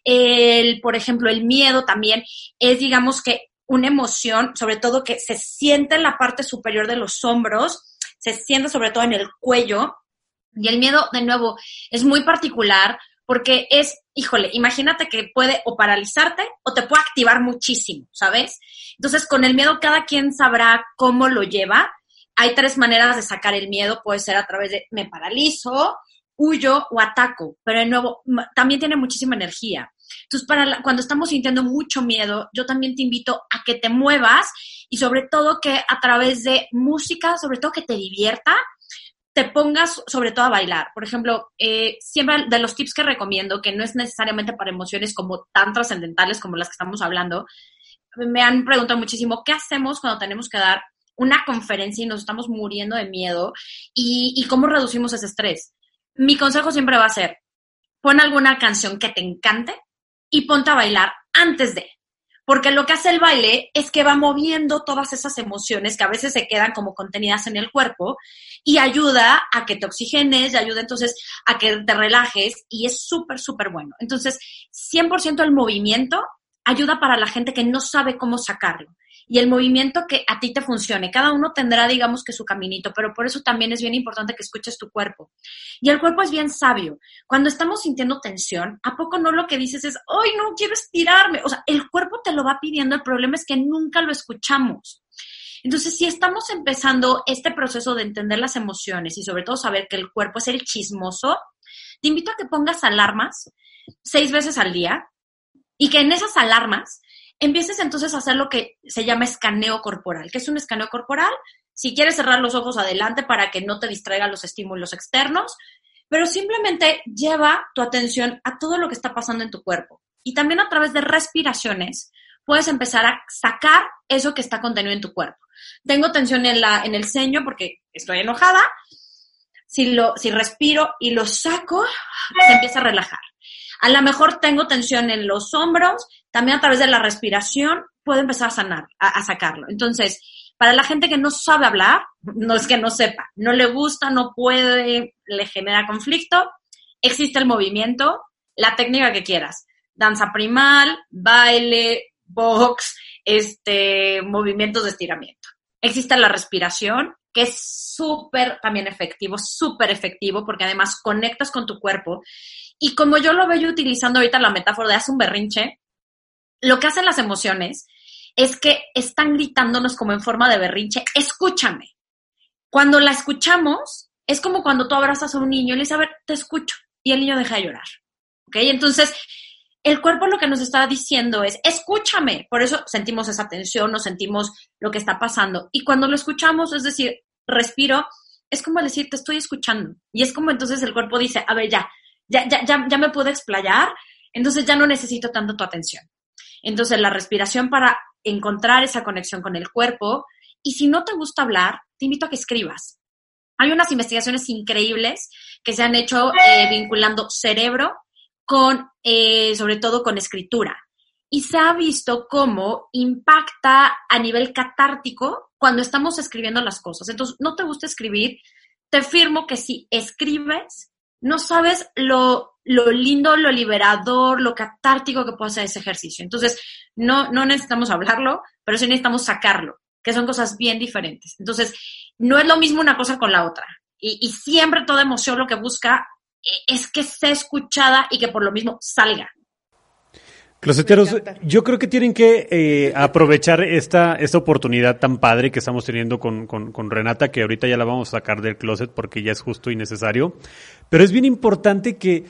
El, por ejemplo, el miedo también es, digamos que, una emoción, sobre todo que se siente en la parte superior de los hombros, se siente sobre todo en el cuello. Y el miedo, de nuevo, es muy particular porque es, híjole, imagínate que puede o paralizarte o te puede activar muchísimo, ¿sabes? Entonces, con el miedo cada quien sabrá cómo lo lleva. Hay tres maneras de sacar el miedo, puede ser a través de me paralizo, huyo o ataco, pero de nuevo, también tiene muchísima energía. Entonces, para cuando estamos sintiendo mucho miedo, yo también te invito a que te muevas y sobre todo que a través de música, sobre todo que te divierta, te pongas sobre todo a bailar. Por ejemplo, eh, siempre de los tips que recomiendo, que no es necesariamente para emociones como tan trascendentales como las que estamos hablando, me han preguntado muchísimo, ¿qué hacemos cuando tenemos que dar una conferencia y nos estamos muriendo de miedo? ¿Y, y cómo reducimos ese estrés? Mi consejo siempre va a ser, pon alguna canción que te encante y ponte a bailar antes de porque lo que hace el baile es que va moviendo todas esas emociones que a veces se quedan como contenidas en el cuerpo y ayuda a que te oxigenes y ayuda entonces a que te relajes y es súper, súper bueno. Entonces, 100% el movimiento ayuda para la gente que no sabe cómo sacarlo y el movimiento que a ti te funcione. Cada uno tendrá, digamos, que su caminito, pero por eso también es bien importante que escuches tu cuerpo. Y el cuerpo es bien sabio. Cuando estamos sintiendo tensión, ¿a poco no lo que dices es, ¡ay, no quiero estirarme! O sea, el cuerpo te lo va pidiendo, el problema es que nunca lo escuchamos. Entonces, si estamos empezando este proceso de entender las emociones y sobre todo saber que el cuerpo es el chismoso, te invito a que pongas alarmas seis veces al día y que en esas alarmas empieces entonces a hacer lo que se llama escaneo corporal. ¿Qué es un escaneo corporal? Si quieres cerrar los ojos adelante para que no te distraigan los estímulos externos, pero simplemente lleva tu atención a todo lo que está pasando en tu cuerpo. Y también a través de respiraciones puedes empezar a sacar eso que está contenido en tu cuerpo. Tengo tensión en, la, en el ceño porque estoy enojada. Si, lo, si respiro y lo saco, se empieza a relajar. A lo mejor tengo tensión en los hombros, también a través de la respiración puedo empezar a sanar, a, sacarlo. Entonces, para la gente que no sabe hablar, no es que no sepa, no le gusta, no puede, le genera conflicto, existe el movimiento, la técnica que quieras. Danza primal, baile, box, este, movimientos de estiramiento. Existe la respiración, que es súper también efectivo, súper efectivo, porque además conectas con tu cuerpo y como yo lo veo utilizando ahorita la metáfora de hace un berrinche, lo que hacen las emociones es que están gritándonos como en forma de berrinche, escúchame. Cuando la escuchamos, es como cuando tú abrazas a un niño y le dices, a ver, te escucho, y el niño deja de llorar. ¿Ok? Entonces, el cuerpo lo que nos está diciendo es, escúchame. Por eso sentimos esa tensión, nos sentimos lo que está pasando. Y cuando lo escuchamos, es decir, respiro, es como decir, te estoy escuchando. Y es como entonces el cuerpo dice, a ver, ya, ya, ya, ya, ya me puedo explayar, entonces ya no necesito tanto tu atención. Entonces, la respiración para encontrar esa conexión con el cuerpo. Y si no te gusta hablar, te invito a que escribas. Hay unas investigaciones increíbles que se han hecho eh, vinculando cerebro con, eh, sobre todo con escritura. Y se ha visto cómo impacta a nivel catártico cuando estamos escribiendo las cosas. Entonces, no te gusta escribir, te firmo que si escribes, no sabes lo, lo lindo, lo liberador, lo catártico que puede ser ese ejercicio. Entonces, no, no necesitamos hablarlo, pero sí necesitamos sacarlo, que son cosas bien diferentes. Entonces, no es lo mismo una cosa con la otra. Y, y siempre toda emoción lo que busca eh, es que sea escuchada y que por lo mismo salga. Closeteros, yo creo que tienen que eh, aprovechar esta, esta oportunidad tan padre que estamos teniendo con, con, Renata, que ahorita ya la vamos a sacar del closet porque ya es justo y necesario. Pero es bien importante que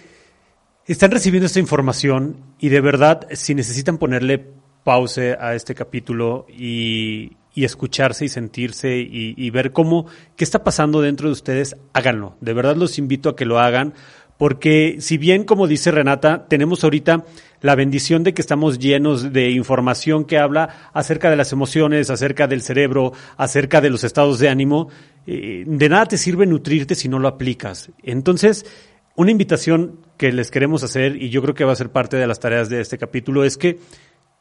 están recibiendo esta información y de verdad, si necesitan ponerle pause a este capítulo y, y escucharse y sentirse y, y ver cómo, qué está pasando dentro de ustedes, háganlo. De verdad los invito a que lo hagan porque si bien, como dice Renata, tenemos ahorita la bendición de que estamos llenos de información que habla acerca de las emociones, acerca del cerebro, acerca de los estados de ánimo, eh, de nada te sirve nutrirte si no lo aplicas. Entonces, una invitación que les queremos hacer, y yo creo que va a ser parte de las tareas de este capítulo, es que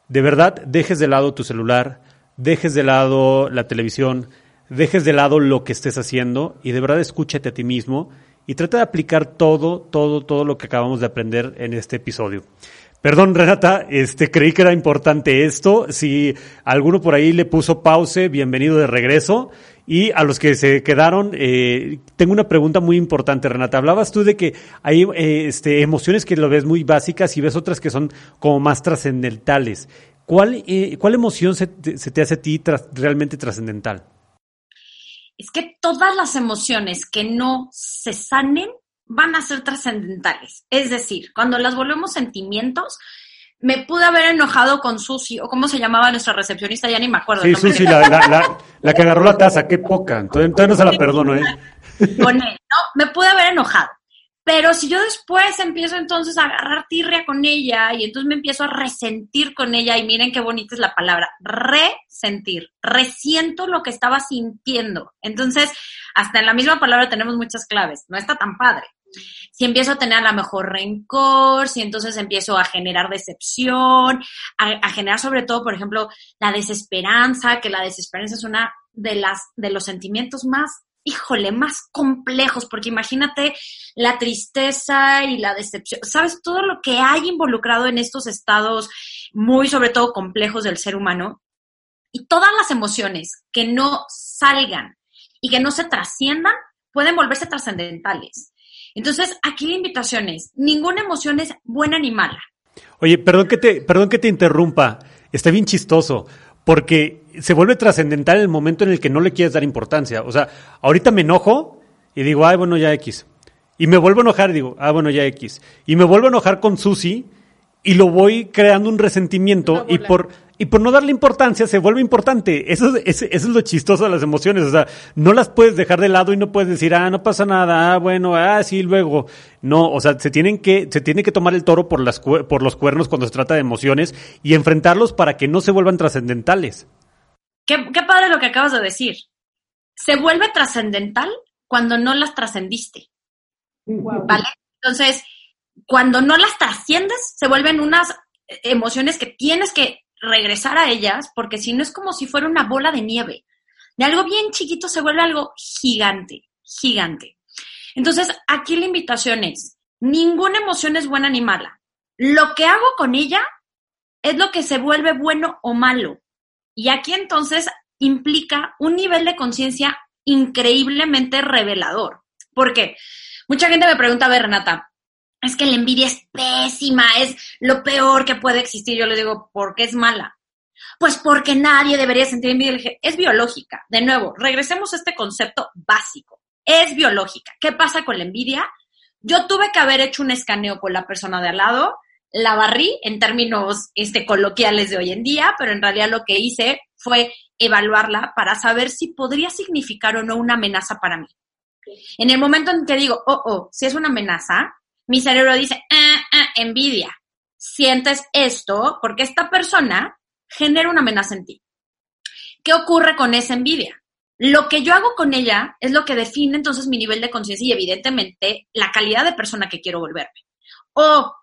de verdad dejes de lado tu celular, dejes de lado la televisión, dejes de lado lo que estés haciendo y de verdad escúchate a ti mismo y trata de aplicar todo, todo, todo lo que acabamos de aprender en este episodio. Perdón, Renata, este, creí que era importante esto. Si alguno por ahí le puso pause, bienvenido de regreso. Y a los que se quedaron, eh, tengo una pregunta muy importante, Renata. Hablabas tú de que hay eh, este, emociones que lo ves muy básicas y ves otras que son como más trascendentales. ¿Cuál, eh, ¿Cuál emoción se te hace a ti realmente trascendental? es que todas las emociones que no se sanen van a ser trascendentales. Es decir, cuando las volvemos sentimientos, me pude haber enojado con Susi, o cómo se llamaba nuestra recepcionista, ya ni me acuerdo. Sí, Susi, la, la, la, la, que agarró la taza, qué poca. Entonces, entonces no se la perdono, ¿eh? Con él, no, me pude haber enojado. Pero si yo después empiezo entonces a agarrar tirria con ella y entonces me empiezo a resentir con ella, y miren qué bonita es la palabra, resentir, resiento lo que estaba sintiendo. Entonces, hasta en la misma palabra tenemos muchas claves, no está tan padre. Si empiezo a tener a lo mejor rencor, si entonces empiezo a generar decepción, a, a generar sobre todo, por ejemplo, la desesperanza, que la desesperanza es una de las de los sentimientos más híjole, más complejos, porque imagínate la tristeza y la decepción, sabes, todo lo que hay involucrado en estos estados muy, sobre todo, complejos del ser humano, y todas las emociones que no salgan y que no se trasciendan pueden volverse trascendentales. Entonces, aquí la invitación es, ninguna emoción es buena ni mala. Oye, perdón que te, perdón que te interrumpa, está bien chistoso, porque se vuelve trascendental en el momento en el que no le quieres dar importancia. O sea, ahorita me enojo y digo, ay, bueno, ya X. Y me vuelvo a enojar y digo, ah, bueno, ya X. Y me vuelvo a enojar con Susi y lo voy creando un resentimiento y por, y por no darle importancia se vuelve importante. Eso es, eso es lo chistoso de las emociones. O sea, no las puedes dejar de lado y no puedes decir, ah, no pasa nada, ah, bueno, ah, sí, luego. No, o sea, se tienen que, se tiene que tomar el toro por, las, por los cuernos cuando se trata de emociones y enfrentarlos para que no se vuelvan trascendentales. Qué, qué padre lo que acabas de decir. Se vuelve trascendental cuando no las trascendiste. ¿Vale? Entonces, cuando no las trasciendes, se vuelven unas emociones que tienes que regresar a ellas, porque si no es como si fuera una bola de nieve. De algo bien chiquito se vuelve algo gigante, gigante. Entonces, aquí la invitación es, ninguna emoción es buena ni mala. Lo que hago con ella es lo que se vuelve bueno o malo. Y aquí entonces implica un nivel de conciencia increíblemente revelador. ¿Por qué? Mucha gente me pregunta, a ver, Renata, es que la envidia es pésima, es lo peor que puede existir. Yo le digo, ¿por qué es mala? Pues porque nadie debería sentir envidia. Es biológica. De nuevo, regresemos a este concepto básico. Es biológica. ¿Qué pasa con la envidia? Yo tuve que haber hecho un escaneo con la persona de al lado, la barrí en términos este, coloquiales de hoy en día, pero en realidad lo que hice fue evaluarla para saber si podría significar o no una amenaza para mí. En el momento en que digo, oh, oh, si es una amenaza, mi cerebro dice, ah, ah, envidia. Sientes esto porque esta persona genera una amenaza en ti. ¿Qué ocurre con esa envidia? Lo que yo hago con ella es lo que define entonces mi nivel de conciencia y evidentemente la calidad de persona que quiero volverme. O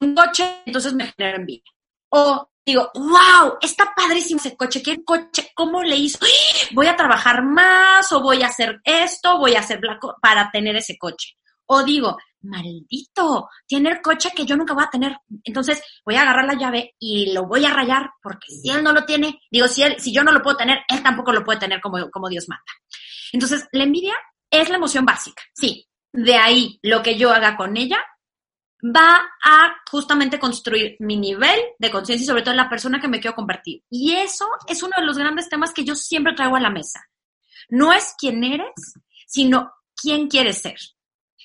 un coche, entonces me genera envidia. O digo, wow, está padrísimo ese coche, ¿qué coche? ¿Cómo le hizo? Voy a trabajar más o voy a hacer esto, voy a hacer blanco para tener ese coche. O digo, maldito, tiene el coche que yo nunca voy a tener. Entonces voy a agarrar la llave y lo voy a rayar porque si él no lo tiene, digo, si, él, si yo no lo puedo tener, él tampoco lo puede tener como, como Dios manda. Entonces, la envidia es la emoción básica, sí. De ahí lo que yo haga con ella va a justamente construir mi nivel de conciencia y sobre todo la persona que me quiero convertir. Y eso es uno de los grandes temas que yo siempre traigo a la mesa. No es quién eres, sino quién quieres ser.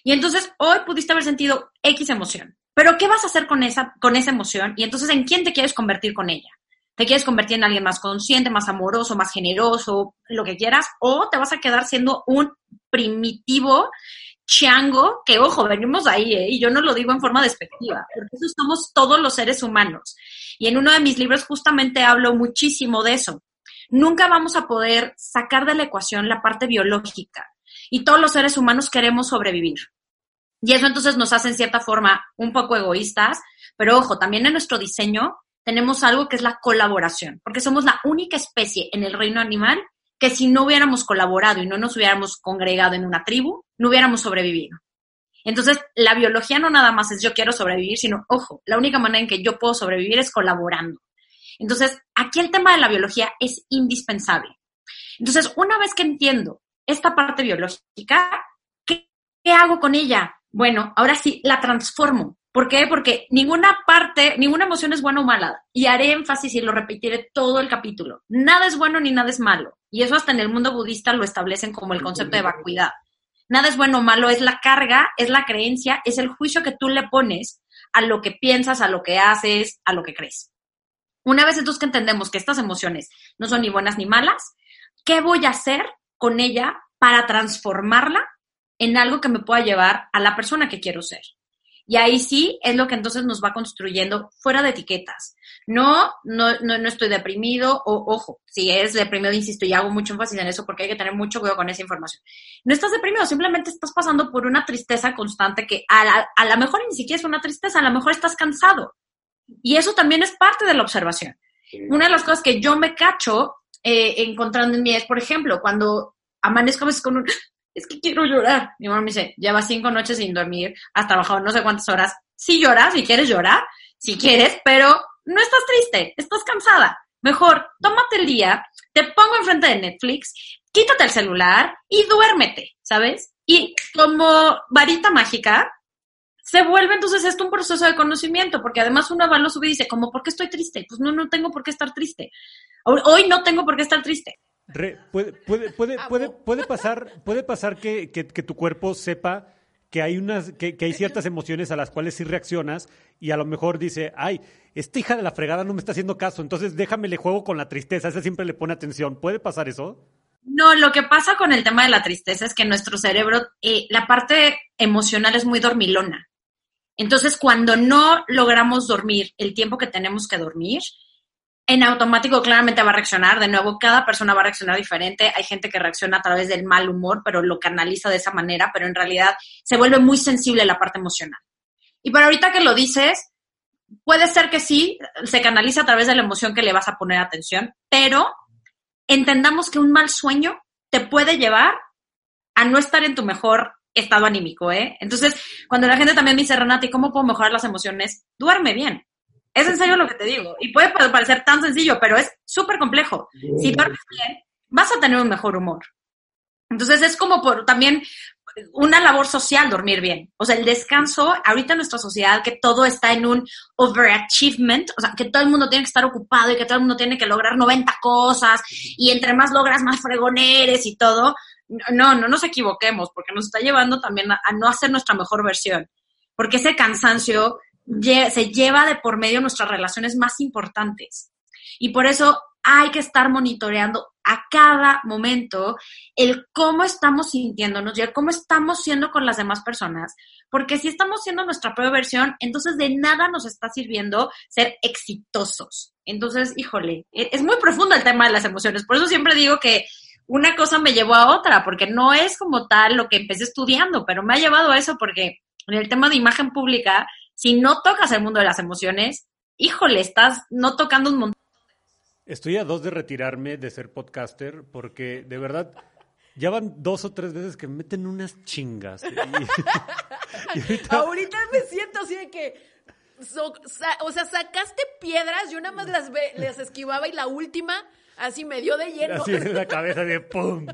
Y entonces hoy pudiste haber sentido X emoción. Pero ¿qué vas a hacer con esa, con esa emoción? Y entonces, ¿en quién te quieres convertir con ella? ¿Te quieres convertir en alguien más consciente, más amoroso, más generoso, lo que quieras? ¿O te vas a quedar siendo un primitivo chango, que ojo, venimos ahí, ¿eh? y yo no lo digo en forma despectiva, porque eso somos todos los seres humanos. Y en uno de mis libros justamente hablo muchísimo de eso. Nunca vamos a poder sacar de la ecuación la parte biológica, y todos los seres humanos queremos sobrevivir. Y eso entonces nos hace en cierta forma un poco egoístas, pero ojo, también en nuestro diseño tenemos algo que es la colaboración, porque somos la única especie en el reino animal que si no hubiéramos colaborado y no nos hubiéramos congregado en una tribu, no hubiéramos sobrevivido. Entonces, la biología no nada más es yo quiero sobrevivir, sino, ojo, la única manera en que yo puedo sobrevivir es colaborando. Entonces, aquí el tema de la biología es indispensable. Entonces, una vez que entiendo esta parte biológica, ¿qué, hago con ella? Bueno, ahora sí, la transformo. ¿Por qué? Porque ninguna parte, ninguna emoción es buena o mala. Y haré énfasis y lo repetiré todo el capítulo. Nada es bueno ni nada es malo. Y eso hasta en el mundo budista lo establecen como el concepto de vacuidad. Nada es bueno o malo, es la carga, es la creencia, es el juicio que tú le pones a lo que piensas, a lo que haces, a lo que crees. Una vez entonces que entendemos que estas emociones no son ni buenas ni malas, ¿qué voy a hacer con ella para transformarla en algo que me pueda llevar a la persona que quiero ser? Y ahí sí es lo que entonces nos va construyendo fuera de etiquetas. No, no, no, no estoy deprimido, o ojo, si es deprimido, insisto, y hago mucho énfasis en eso porque hay que tener mucho cuidado con esa información. No estás deprimido, simplemente estás pasando por una tristeza constante que a la, a lo mejor ni siquiera es una tristeza, a lo mejor estás cansado. Y eso también es parte de la observación. Una de las cosas que yo me cacho eh, encontrando en mí es, por ejemplo, cuando amanezco a veces con un, es que quiero llorar. Mi mamá me dice, lleva cinco noches sin dormir, has trabajado no sé cuántas horas. Sí lloras, si quieres llorar, si quieres, pero no estás triste, estás cansada. Mejor, tómate el día, te pongo enfrente de Netflix, quítate el celular y duérmete, ¿sabes? Y como varita mágica, se vuelve entonces esto un proceso de conocimiento, porque además uno va lo sube y dice, como, ¿por qué estoy triste? Pues no, no tengo por qué estar triste. Hoy no tengo por qué estar triste. Puede, puede, puede, puede, puede pasar, puede pasar que, que, tu cuerpo sepa que hay unas, que, que, hay ciertas emociones a las cuales sí reaccionas y a lo mejor dice, ay, esta hija de la fregada no me está haciendo caso, entonces déjame le juego con la tristeza, esa siempre le pone atención. ¿Puede pasar eso? No, lo que pasa con el tema de la tristeza es que nuestro cerebro, eh, la parte emocional es muy dormilona. Entonces, cuando no logramos dormir el tiempo que tenemos que dormir, en automático claramente va a reaccionar. De nuevo, cada persona va a reaccionar diferente. Hay gente que reacciona a través del mal humor, pero lo canaliza de esa manera, pero en realidad se vuelve muy sensible la parte emocional. Y para ahorita que lo dices, puede ser que sí, se canaliza a través de la emoción que le vas a poner atención, pero entendamos que un mal sueño te puede llevar a no estar en tu mejor estado anímico, ¿eh? Entonces, cuando la gente también dice, Renata, ¿y cómo puedo mejorar las emociones? Duerme bien. Es en serio lo que te digo. Y puede parecer tan sencillo, pero es súper complejo. Si duermes bien, vas a tener un mejor humor. Entonces es como por también una labor social dormir bien. O sea, el descanso, ahorita en nuestra sociedad que todo está en un overachievement, o sea, que todo el mundo tiene que estar ocupado y que todo el mundo tiene que lograr 90 cosas y entre más logras, más fregoneres y todo. No, no nos equivoquemos porque nos está llevando también a, a no hacer nuestra mejor versión. Porque ese cansancio se lleva de por medio nuestras relaciones más importantes. Y por eso hay que estar monitoreando a cada momento el cómo estamos sintiéndonos y el cómo estamos siendo con las demás personas. Porque si estamos siendo nuestra propia versión, entonces de nada nos está sirviendo ser exitosos. Entonces, híjole, e-, es muy profundo el tema de las emociones. Por eso siempre digo que una cosa me llevó a otra, porque no es como tal lo que empecé estudiando, pero me ha llevado a eso porque en el tema de imagen pública si no tocas el mundo de las emociones, híjole, estás no tocando un montón. Estoy a dos de retirarme de ser podcaster porque de verdad ya van dos o tres veces que me meten unas chingas. ahorita... me siento así de que, o sea, sacaste piedras, yo nada más las, las esquivaba y la última así me dio de lleno. Así en la cabeza de pum,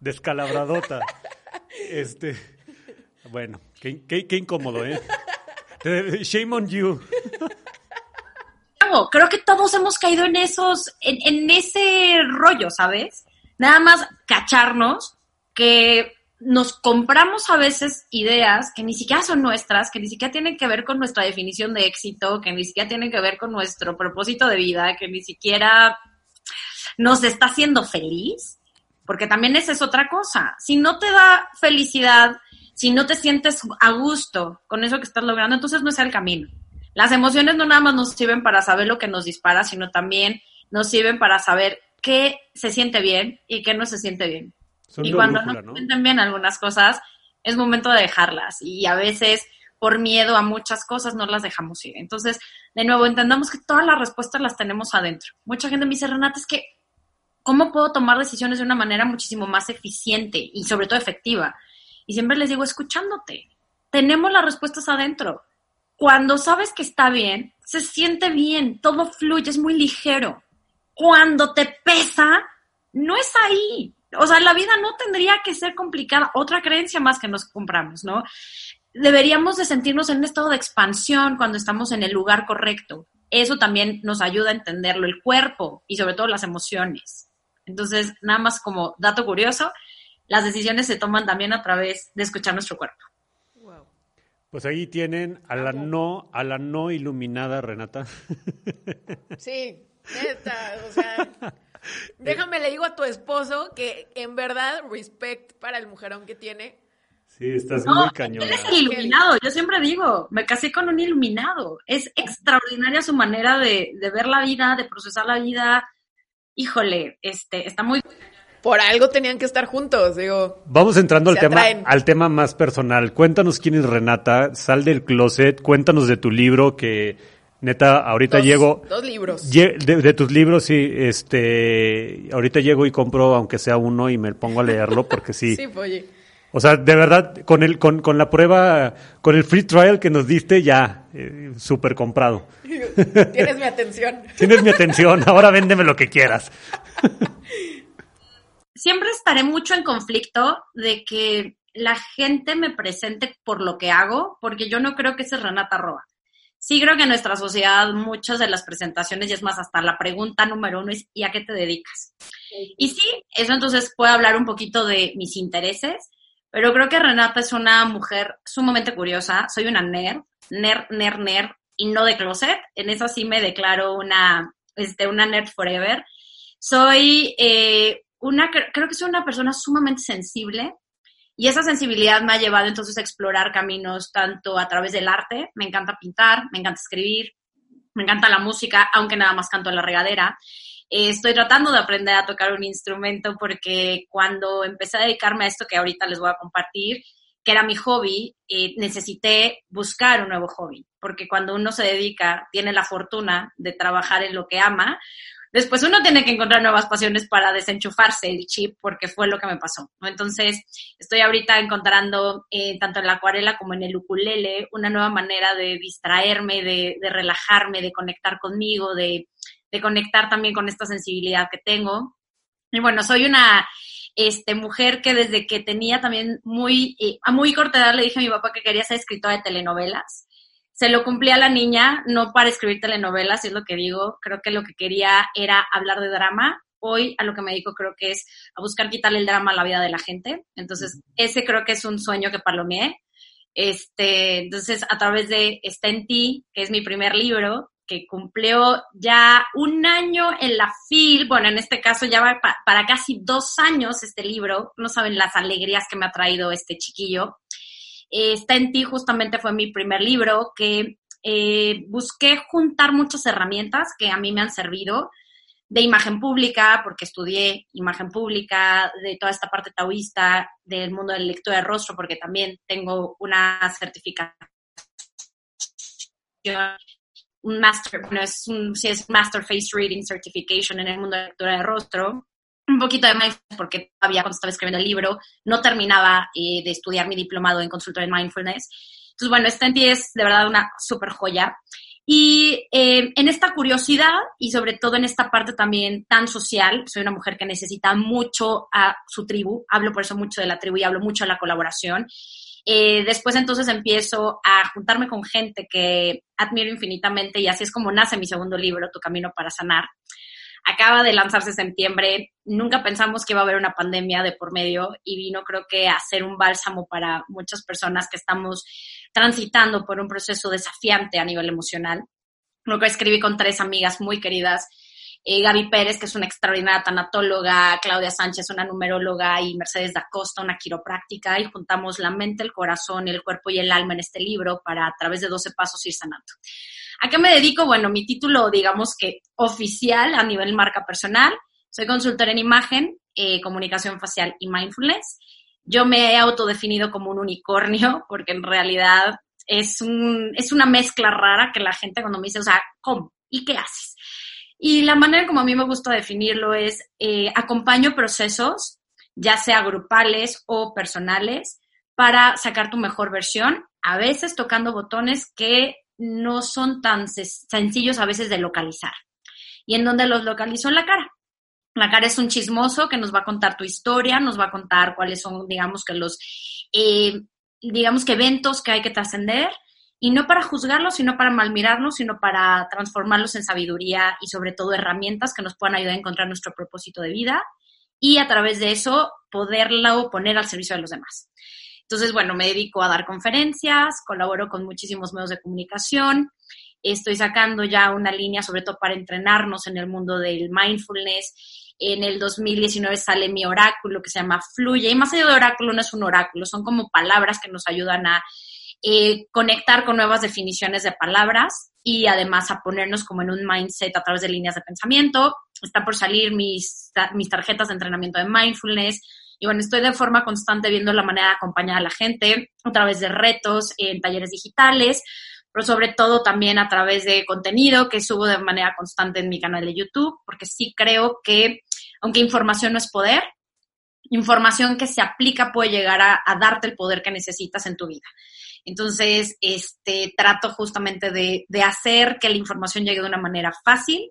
descalabradota. Este, bueno, qué, qué incómodo, ¿eh? Shame on you. Creo que todos hemos caído en esos, en, ese rollo, ¿sabes? Nada más cacharnos que nos compramos a veces ideas que ni siquiera son nuestras, que ni siquiera tienen que ver con nuestra definición de éxito, que ni siquiera tienen que ver con nuestro propósito de vida, que ni siquiera nos está haciendo feliz, porque también esa es otra cosa. Si no te da felicidad si no te sientes a gusto con eso que estás logrando, entonces no es el camino. Las emociones no nada más nos sirven para saber lo que nos dispara, sino también nos sirven para saber qué se siente bien y qué no se siente bien. y cuando no, se sienten bien algunas cosas, es momento de dejarlas. Y a veces, por miedo a muchas cosas, no las dejamos ir. Entonces, de nuevo, entendamos que todas las respuestas las tenemos adentro. Mucha gente me dice, Renata, es que, ¿cómo puedo tomar decisiones de una manera muchísimo más eficiente y sobre todo efectiva? Y siempre les digo, escuchándote. Tenemos las respuestas adentro. Cuando sabes que está bien, se siente bien, todo fluye, es muy ligero. Cuando te pesa, no es ahí. O sea, la vida no tendría que ser complicada. Otra creencia más que nos compramos, ¿no? deberíamos de sentirnos en un estado de expansión cuando estamos en el lugar correcto. Eso también nos ayuda a entenderlo, el cuerpo y sobre todo las emociones. Entonces, nada más como dato curioso, las decisiones se toman también a través de escuchar nuestro cuerpo. Pues ahí tienen a la no, a la no iluminada Renata. Sí, neta, o sea, déjame le digo a tu esposo que en verdad respect para el mujerón que tiene. Sí, estás No, muy cañona. él es el iluminado, yo siempre digo, me casé con un iluminado. Es extraordinaria su manera de, de ver la vida, de procesar la vida. Híjole, este, está muy Por algo tenían que estar juntos, digo. Vamos entrando al tema, atraen. al tema más personal. Cuéntanos quién es Renata, sal del closet, cuéntanos de tu libro que neta ahorita Dos- llego Dos libros. de, de tus libros sí, este ahorita llego y compro aunque sea uno y me pongo a leerlo porque sí. Sí, oye. O sea, de verdad con el con, con la prueba con el free trial que nos diste ya eh, súper comprado. Tienes mi atención. Tienes mi atención, ahora véndeme lo que quieras. Siempre estaré mucho en conflicto de que la gente me presente por lo que hago, porque yo no creo que esa es Renata Roa. Sí creo que en nuestra sociedad muchas de las presentaciones, y es más, hasta la pregunta número uno es ¿y a qué te dedicas? Y sí, eso entonces puede hablar un poquito de mis intereses, pero creo que Renata es una mujer sumamente curiosa, soy una nerd, nerd, nerd, nerd, y no de closet, en eso sí me declaro una, este, una nerd forever. Soy eh, una, cre- creo que soy una persona sumamente sensible y esa sensibilidad me ha llevado entonces a explorar caminos tanto a través del arte, me encanta pintar, me encanta escribir, me encanta la música, aunque nada más canto en la regadera. Eh, estoy tratando de aprender a tocar un instrumento porque cuando empecé a dedicarme a esto que ahorita les voy a compartir, que era mi hobby, eh, necesité buscar un nuevo hobby, porque cuando uno se dedica, tiene la fortuna de trabajar en lo que ama, después uno tiene que encontrar nuevas pasiones para desenchufarse el chip, porque fue lo que me pasó. ¿no? Entonces, estoy ahorita encontrando, eh, tanto en la acuarela como en el ukulele, una nueva manera de distraerme, de, de relajarme, de conectar conmigo, de, conectar también con esta sensibilidad que tengo. Y bueno, soy una este, mujer que desde que tenía también muy, eh, a muy corta edad le dije a mi papá que quería ser escritora de telenovelas. Se lo cumplí a la niña, no para escribir telenovelas, es lo que digo. Creo que lo que quería era hablar de drama. Hoy a lo que me dedico creo que es a buscar quitarle el drama a la vida de la gente. Entonces, ese creo que es un sueño que palomeé. Este, entonces, a través de Está en ti, que es mi primer libro, que cumplió ya un año en la FIL, bueno, en este caso ya va pa- para casi dos años este libro, no saben las alegrías que me ha traído este chiquillo. Eh, Está en ti justamente fue mi primer libro que eh, busqué juntar muchas herramientas que a mí me han servido de imagen pública, porque estudié imagen pública, de toda esta parte taoísta, del mundo de la lectura de rostro, porque también tengo una certificación un master, bueno, es un, es Master Face Reading Certification en el mundo de lectura de rostro. Un poquito de mindfulness, porque todavía cuando estaba escribiendo el libro no terminaba eh, de estudiar mi diplomado en consultor en mindfulness. Entonces, bueno, esta en ti es de verdad una súper joya. Y eh, en esta curiosidad y sobre todo en esta parte también tan social, soy una mujer que necesita mucho a su tribu, hablo por eso mucho de la tribu y hablo mucho de la colaboración. Eh, después entonces empiezo a juntarme con gente que admiro infinitamente y así es como nace mi segundo libro, Tu Camino para Sanar. Acaba de lanzarse septiembre, nunca pensamos que iba a haber una pandemia de por medio y vino creo que a ser un bálsamo para muchas personas que estamos transitando por un proceso desafiante a nivel emocional. Lo que escribí con tres amigas muy queridas eh, Gaby Pérez, que es una extraordinaria tanatóloga, Claudia Sánchez, una numeróloga, y Mercedes da Costa, una quiropráctica, y juntamos la mente, el corazón, el cuerpo y el alma en este libro para a través de 12 pasos ir sanando. ¿A qué me dedico? Bueno, mi título, digamos que oficial a nivel marca personal, soy consultora en imagen, eh, comunicación facial y mindfulness. Yo me he autodefinido como un unicornio porque en realidad es, un, es una mezcla rara que la gente cuando me dice, o sea, ¿cómo? ¿Y qué haces? Y la manera como a mí me gusta definirlo es, eh, acompaño procesos, ya sea grupales o personales, para sacar tu mejor versión, a veces tocando botones que no son tan sencillos a veces de localizar. ¿Y en dónde los localizo? En la cara. La cara es un chismoso que nos va a contar tu historia, nos va a contar cuáles son, digamos que los, eh, digamos que eventos que hay que trascender y no para juzgarlos, sino para malmirarlos, sino para transformarlos en sabiduría y sobre todo herramientas que nos puedan ayudar a encontrar nuestro propósito de vida y a través de eso poderlo poner al servicio de los demás. Entonces, bueno, me dedico a dar conferencias, colaboro con muchísimos medios de comunicación, estoy sacando ya una línea sobre todo para entrenarnos en el mundo del mindfulness. En el 2019 sale mi oráculo que se llama Fluye. Y más allá de oráculo no es un oráculo, son como palabras que nos ayudan a eh, conectar con nuevas definiciones de palabras y además a ponernos como en un mindset a través de líneas de pensamiento. Está por salir mis, mis tarjetas de entrenamiento de mindfulness. Y bueno, estoy de forma constante viendo la manera de acompañar a la gente a través de retos en talleres digitales, pero sobre todo también a través de contenido que subo de manera constante en mi canal de YouTube, porque sí creo que, aunque información no es poder, información que se aplica puede llegar a, a darte el poder que necesitas en tu vida. Entonces, este, trato justamente de, de hacer que la información llegue de una manera fácil,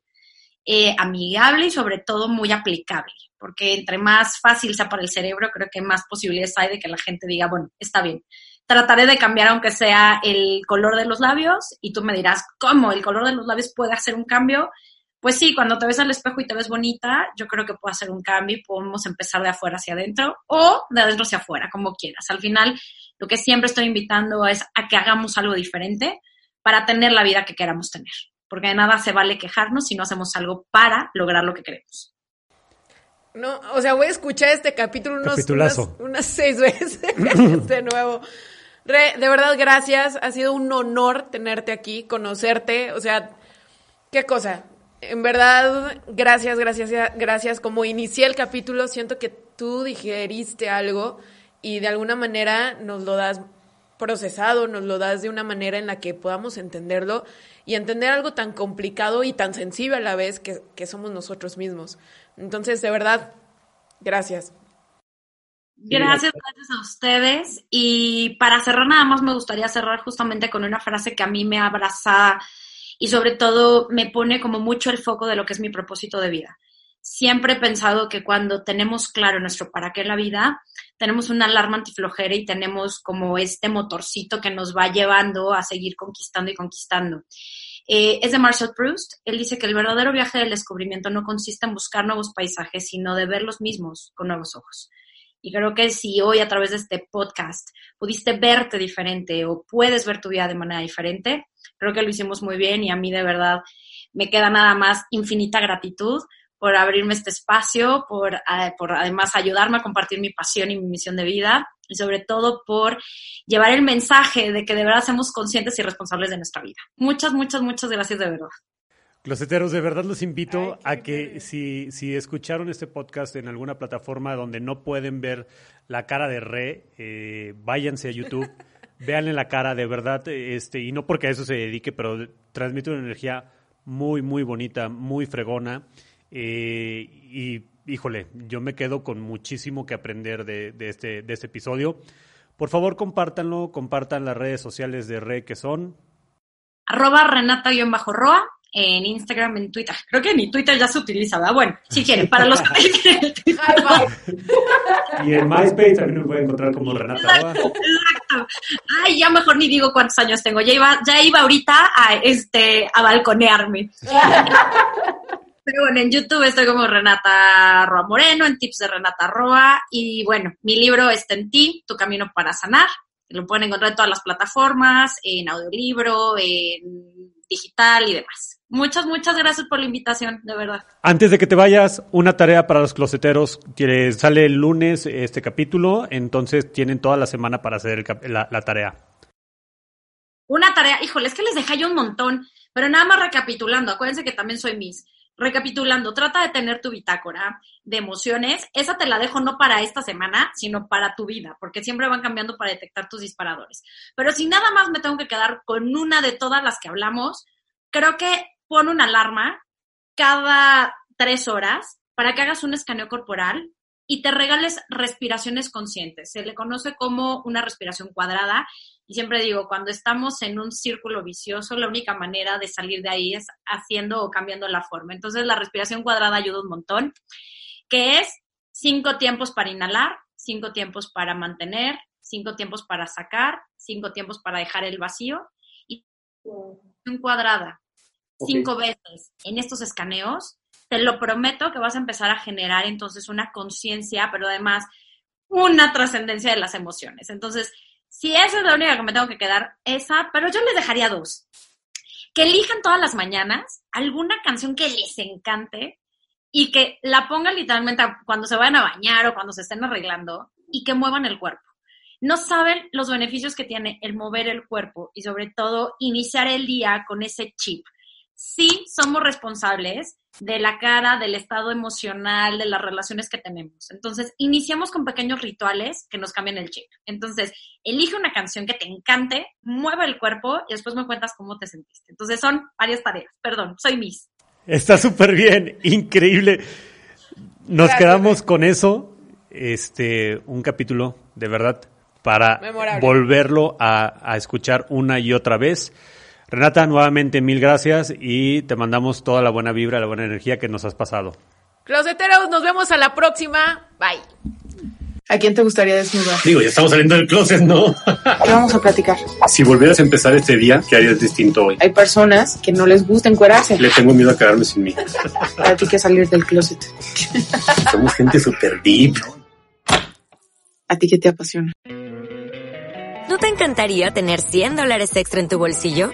eh, amigable y sobre todo muy aplicable, porque entre más fácil sea para el cerebro, creo que más posibilidades hay de que la gente diga, bueno, está bien. Trataré de cambiar aunque sea el color de los labios y tú me dirás, ¿cómo el color de los labios puede hacer un cambio? Pues sí, cuando te ves al espejo y te ves bonita, yo creo que puede hacer un cambio y podemos empezar de afuera hacia adentro o de adentro hacia afuera, como quieras. Al final, lo que siempre estoy invitando es a que hagamos algo diferente para tener la vida que queramos tener. Porque de nada se vale quejarnos si no hacemos algo para lograr lo que queremos. No, o sea, voy a escuchar este capítulo unos, unas, unas, seis veces de nuevo. Re, de verdad, gracias. Ha sido un honor tenerte aquí, conocerte. O sea, qué cosa. En verdad, gracias, gracias, gracias. Como inicié el capítulo, siento que tú digeriste algo y de alguna manera nos lo das procesado, nos lo das de una manera en la que podamos entenderlo y entender algo tan complicado y tan sensible a la vez que, que somos nosotros mismos. Entonces, de verdad, gracias. Gracias, gracias a ustedes. Y para cerrar, nada más me gustaría cerrar justamente con una frase que a mí me abraza y sobre todo me pone como mucho el foco de lo que es mi propósito de vida siempre he pensado que cuando tenemos claro nuestro para qué la vida, tenemos una alarma antiflojera y tenemos como este motorcito que nos va llevando a seguir conquistando y conquistando. Eh, es de Marcel Proust. Él dice que el verdadero viaje del descubrimiento no consiste en buscar nuevos paisajes, sino de ver los mismos con nuevos ojos. Y creo que si hoy a través de este podcast pudiste verte diferente o puedes ver tu vida de manera diferente, creo que lo hicimos muy bien y a mí de verdad me queda nada más infinita gratitud por abrirme este espacio, por, eh, por además ayudarme a compartir mi pasión y mi misión de vida y sobre todo por llevar el mensaje de que de verdad seamos conscientes y responsables de nuestra vida. Muchas, muchas, muchas gracias de verdad. Closeteros, de verdad los invito a que si, si escucharon este podcast en alguna plataforma donde no pueden ver la cara de Re, eh, váyanse a YouTube, véanle la cara, de verdad, este, y no porque a eso se dedique, pero transmite una energía muy, muy bonita, muy fregona. Eh, y híjole, yo me quedo con muchísimo que aprender de, de, este, de este episodio. Por favor, compártanlo, compartan las redes sociales de Re que son. Arroba Renata-Roa en Instagram, en Twitter. Creo que mi Twitter ya se utiliza, ¿verdad? Bueno, si quieren, para los que Y en MySpace también me pueden encontrar como Renata Roa. Exacto. Ay, ya mejor ni digo cuántos años tengo. Ya iba, ya iba ahorita a este a balconearme. Pero bueno, en YouTube estoy como Renata Roa Moreno, en Tips de Renata Roa. Y bueno, mi libro está en ti, Tu Camino para Sanar. Lo pueden encontrar en todas las plataformas, en audiolibro, en digital y demás. Muchas, muchas gracias por la invitación, de verdad. Antes de que te vayas, una tarea para los closeteros. Sale el lunes este capítulo, entonces tienen toda la semana para hacer el, la, la tarea. Una tarea, híjole, es que les dejé yo un montón, pero nada más recapitulando, acuérdense que también soy Miss recapitulando, trata de tener tu bitácora de emociones. Esa te la dejo no para esta semana, sino para tu vida, porque siempre van cambiando para detectar tus disparadores. Pero si nada más me tengo que quedar con una de todas las que hablamos, creo que pon una alarma cada tres horas para que hagas un escaneo corporal y te regales respiraciones conscientes. Se le conoce como una respiración cuadrada y siempre digo, cuando estamos en un círculo vicioso, la única manera de salir de ahí es haciendo o cambiando la forma. Entonces la respiración cuadrada ayuda un montón, que es cinco tiempos para inhalar, cinco tiempos para mantener, cinco tiempos para sacar, cinco tiempos para dejar el vacío y un cuadrada cinco veces en estos escaneos, te lo prometo que vas a empezar a generar entonces una conciencia, pero además una trascendencia de las emociones. Entonces, si esa es la única que me tengo que quedar, esa, pero yo les dejaría dos. Que elijan todas las mañanas alguna canción que les encante y que la pongan literalmente cuando se vayan a bañar o cuando se estén arreglando y que muevan el cuerpo. No saben los beneficios que tiene el mover el cuerpo y sobre todo iniciar el día con ese chip. Sí somos responsables de la cara, del estado emocional, de las relaciones que tenemos. Entonces, iniciamos con pequeños rituales que nos cambian el chip. Entonces, elige una canción que te encante, mueve el cuerpo y después me cuentas cómo te sentiste. Entonces, son varias tareas. Perdón, soy Miss. Está súper bien, increíble. Nos quedamos con eso, este, un capítulo de verdad para volverlo a, a escuchar una y otra vez. Renata, nuevamente mil gracias y te mandamos toda la buena vibra, la buena energía que nos has pasado. Closeteros, nos vemos a la próxima. Bye. ¿A quién te gustaría desnudar? Digo, ya estamos saliendo del closet, ¿no? ¿Qué vamos a platicar? Si volvieras a empezar este día, ¿qué harías distinto hoy? Hay personas que no les gusta encuerarse. Le tengo miedo a quedarme sin mí. Para ti que salir del closet. Somos gente súper deep. ¿A ti qué te apasiona? ¿No te encantaría tener 100 dólares extra en tu bolsillo?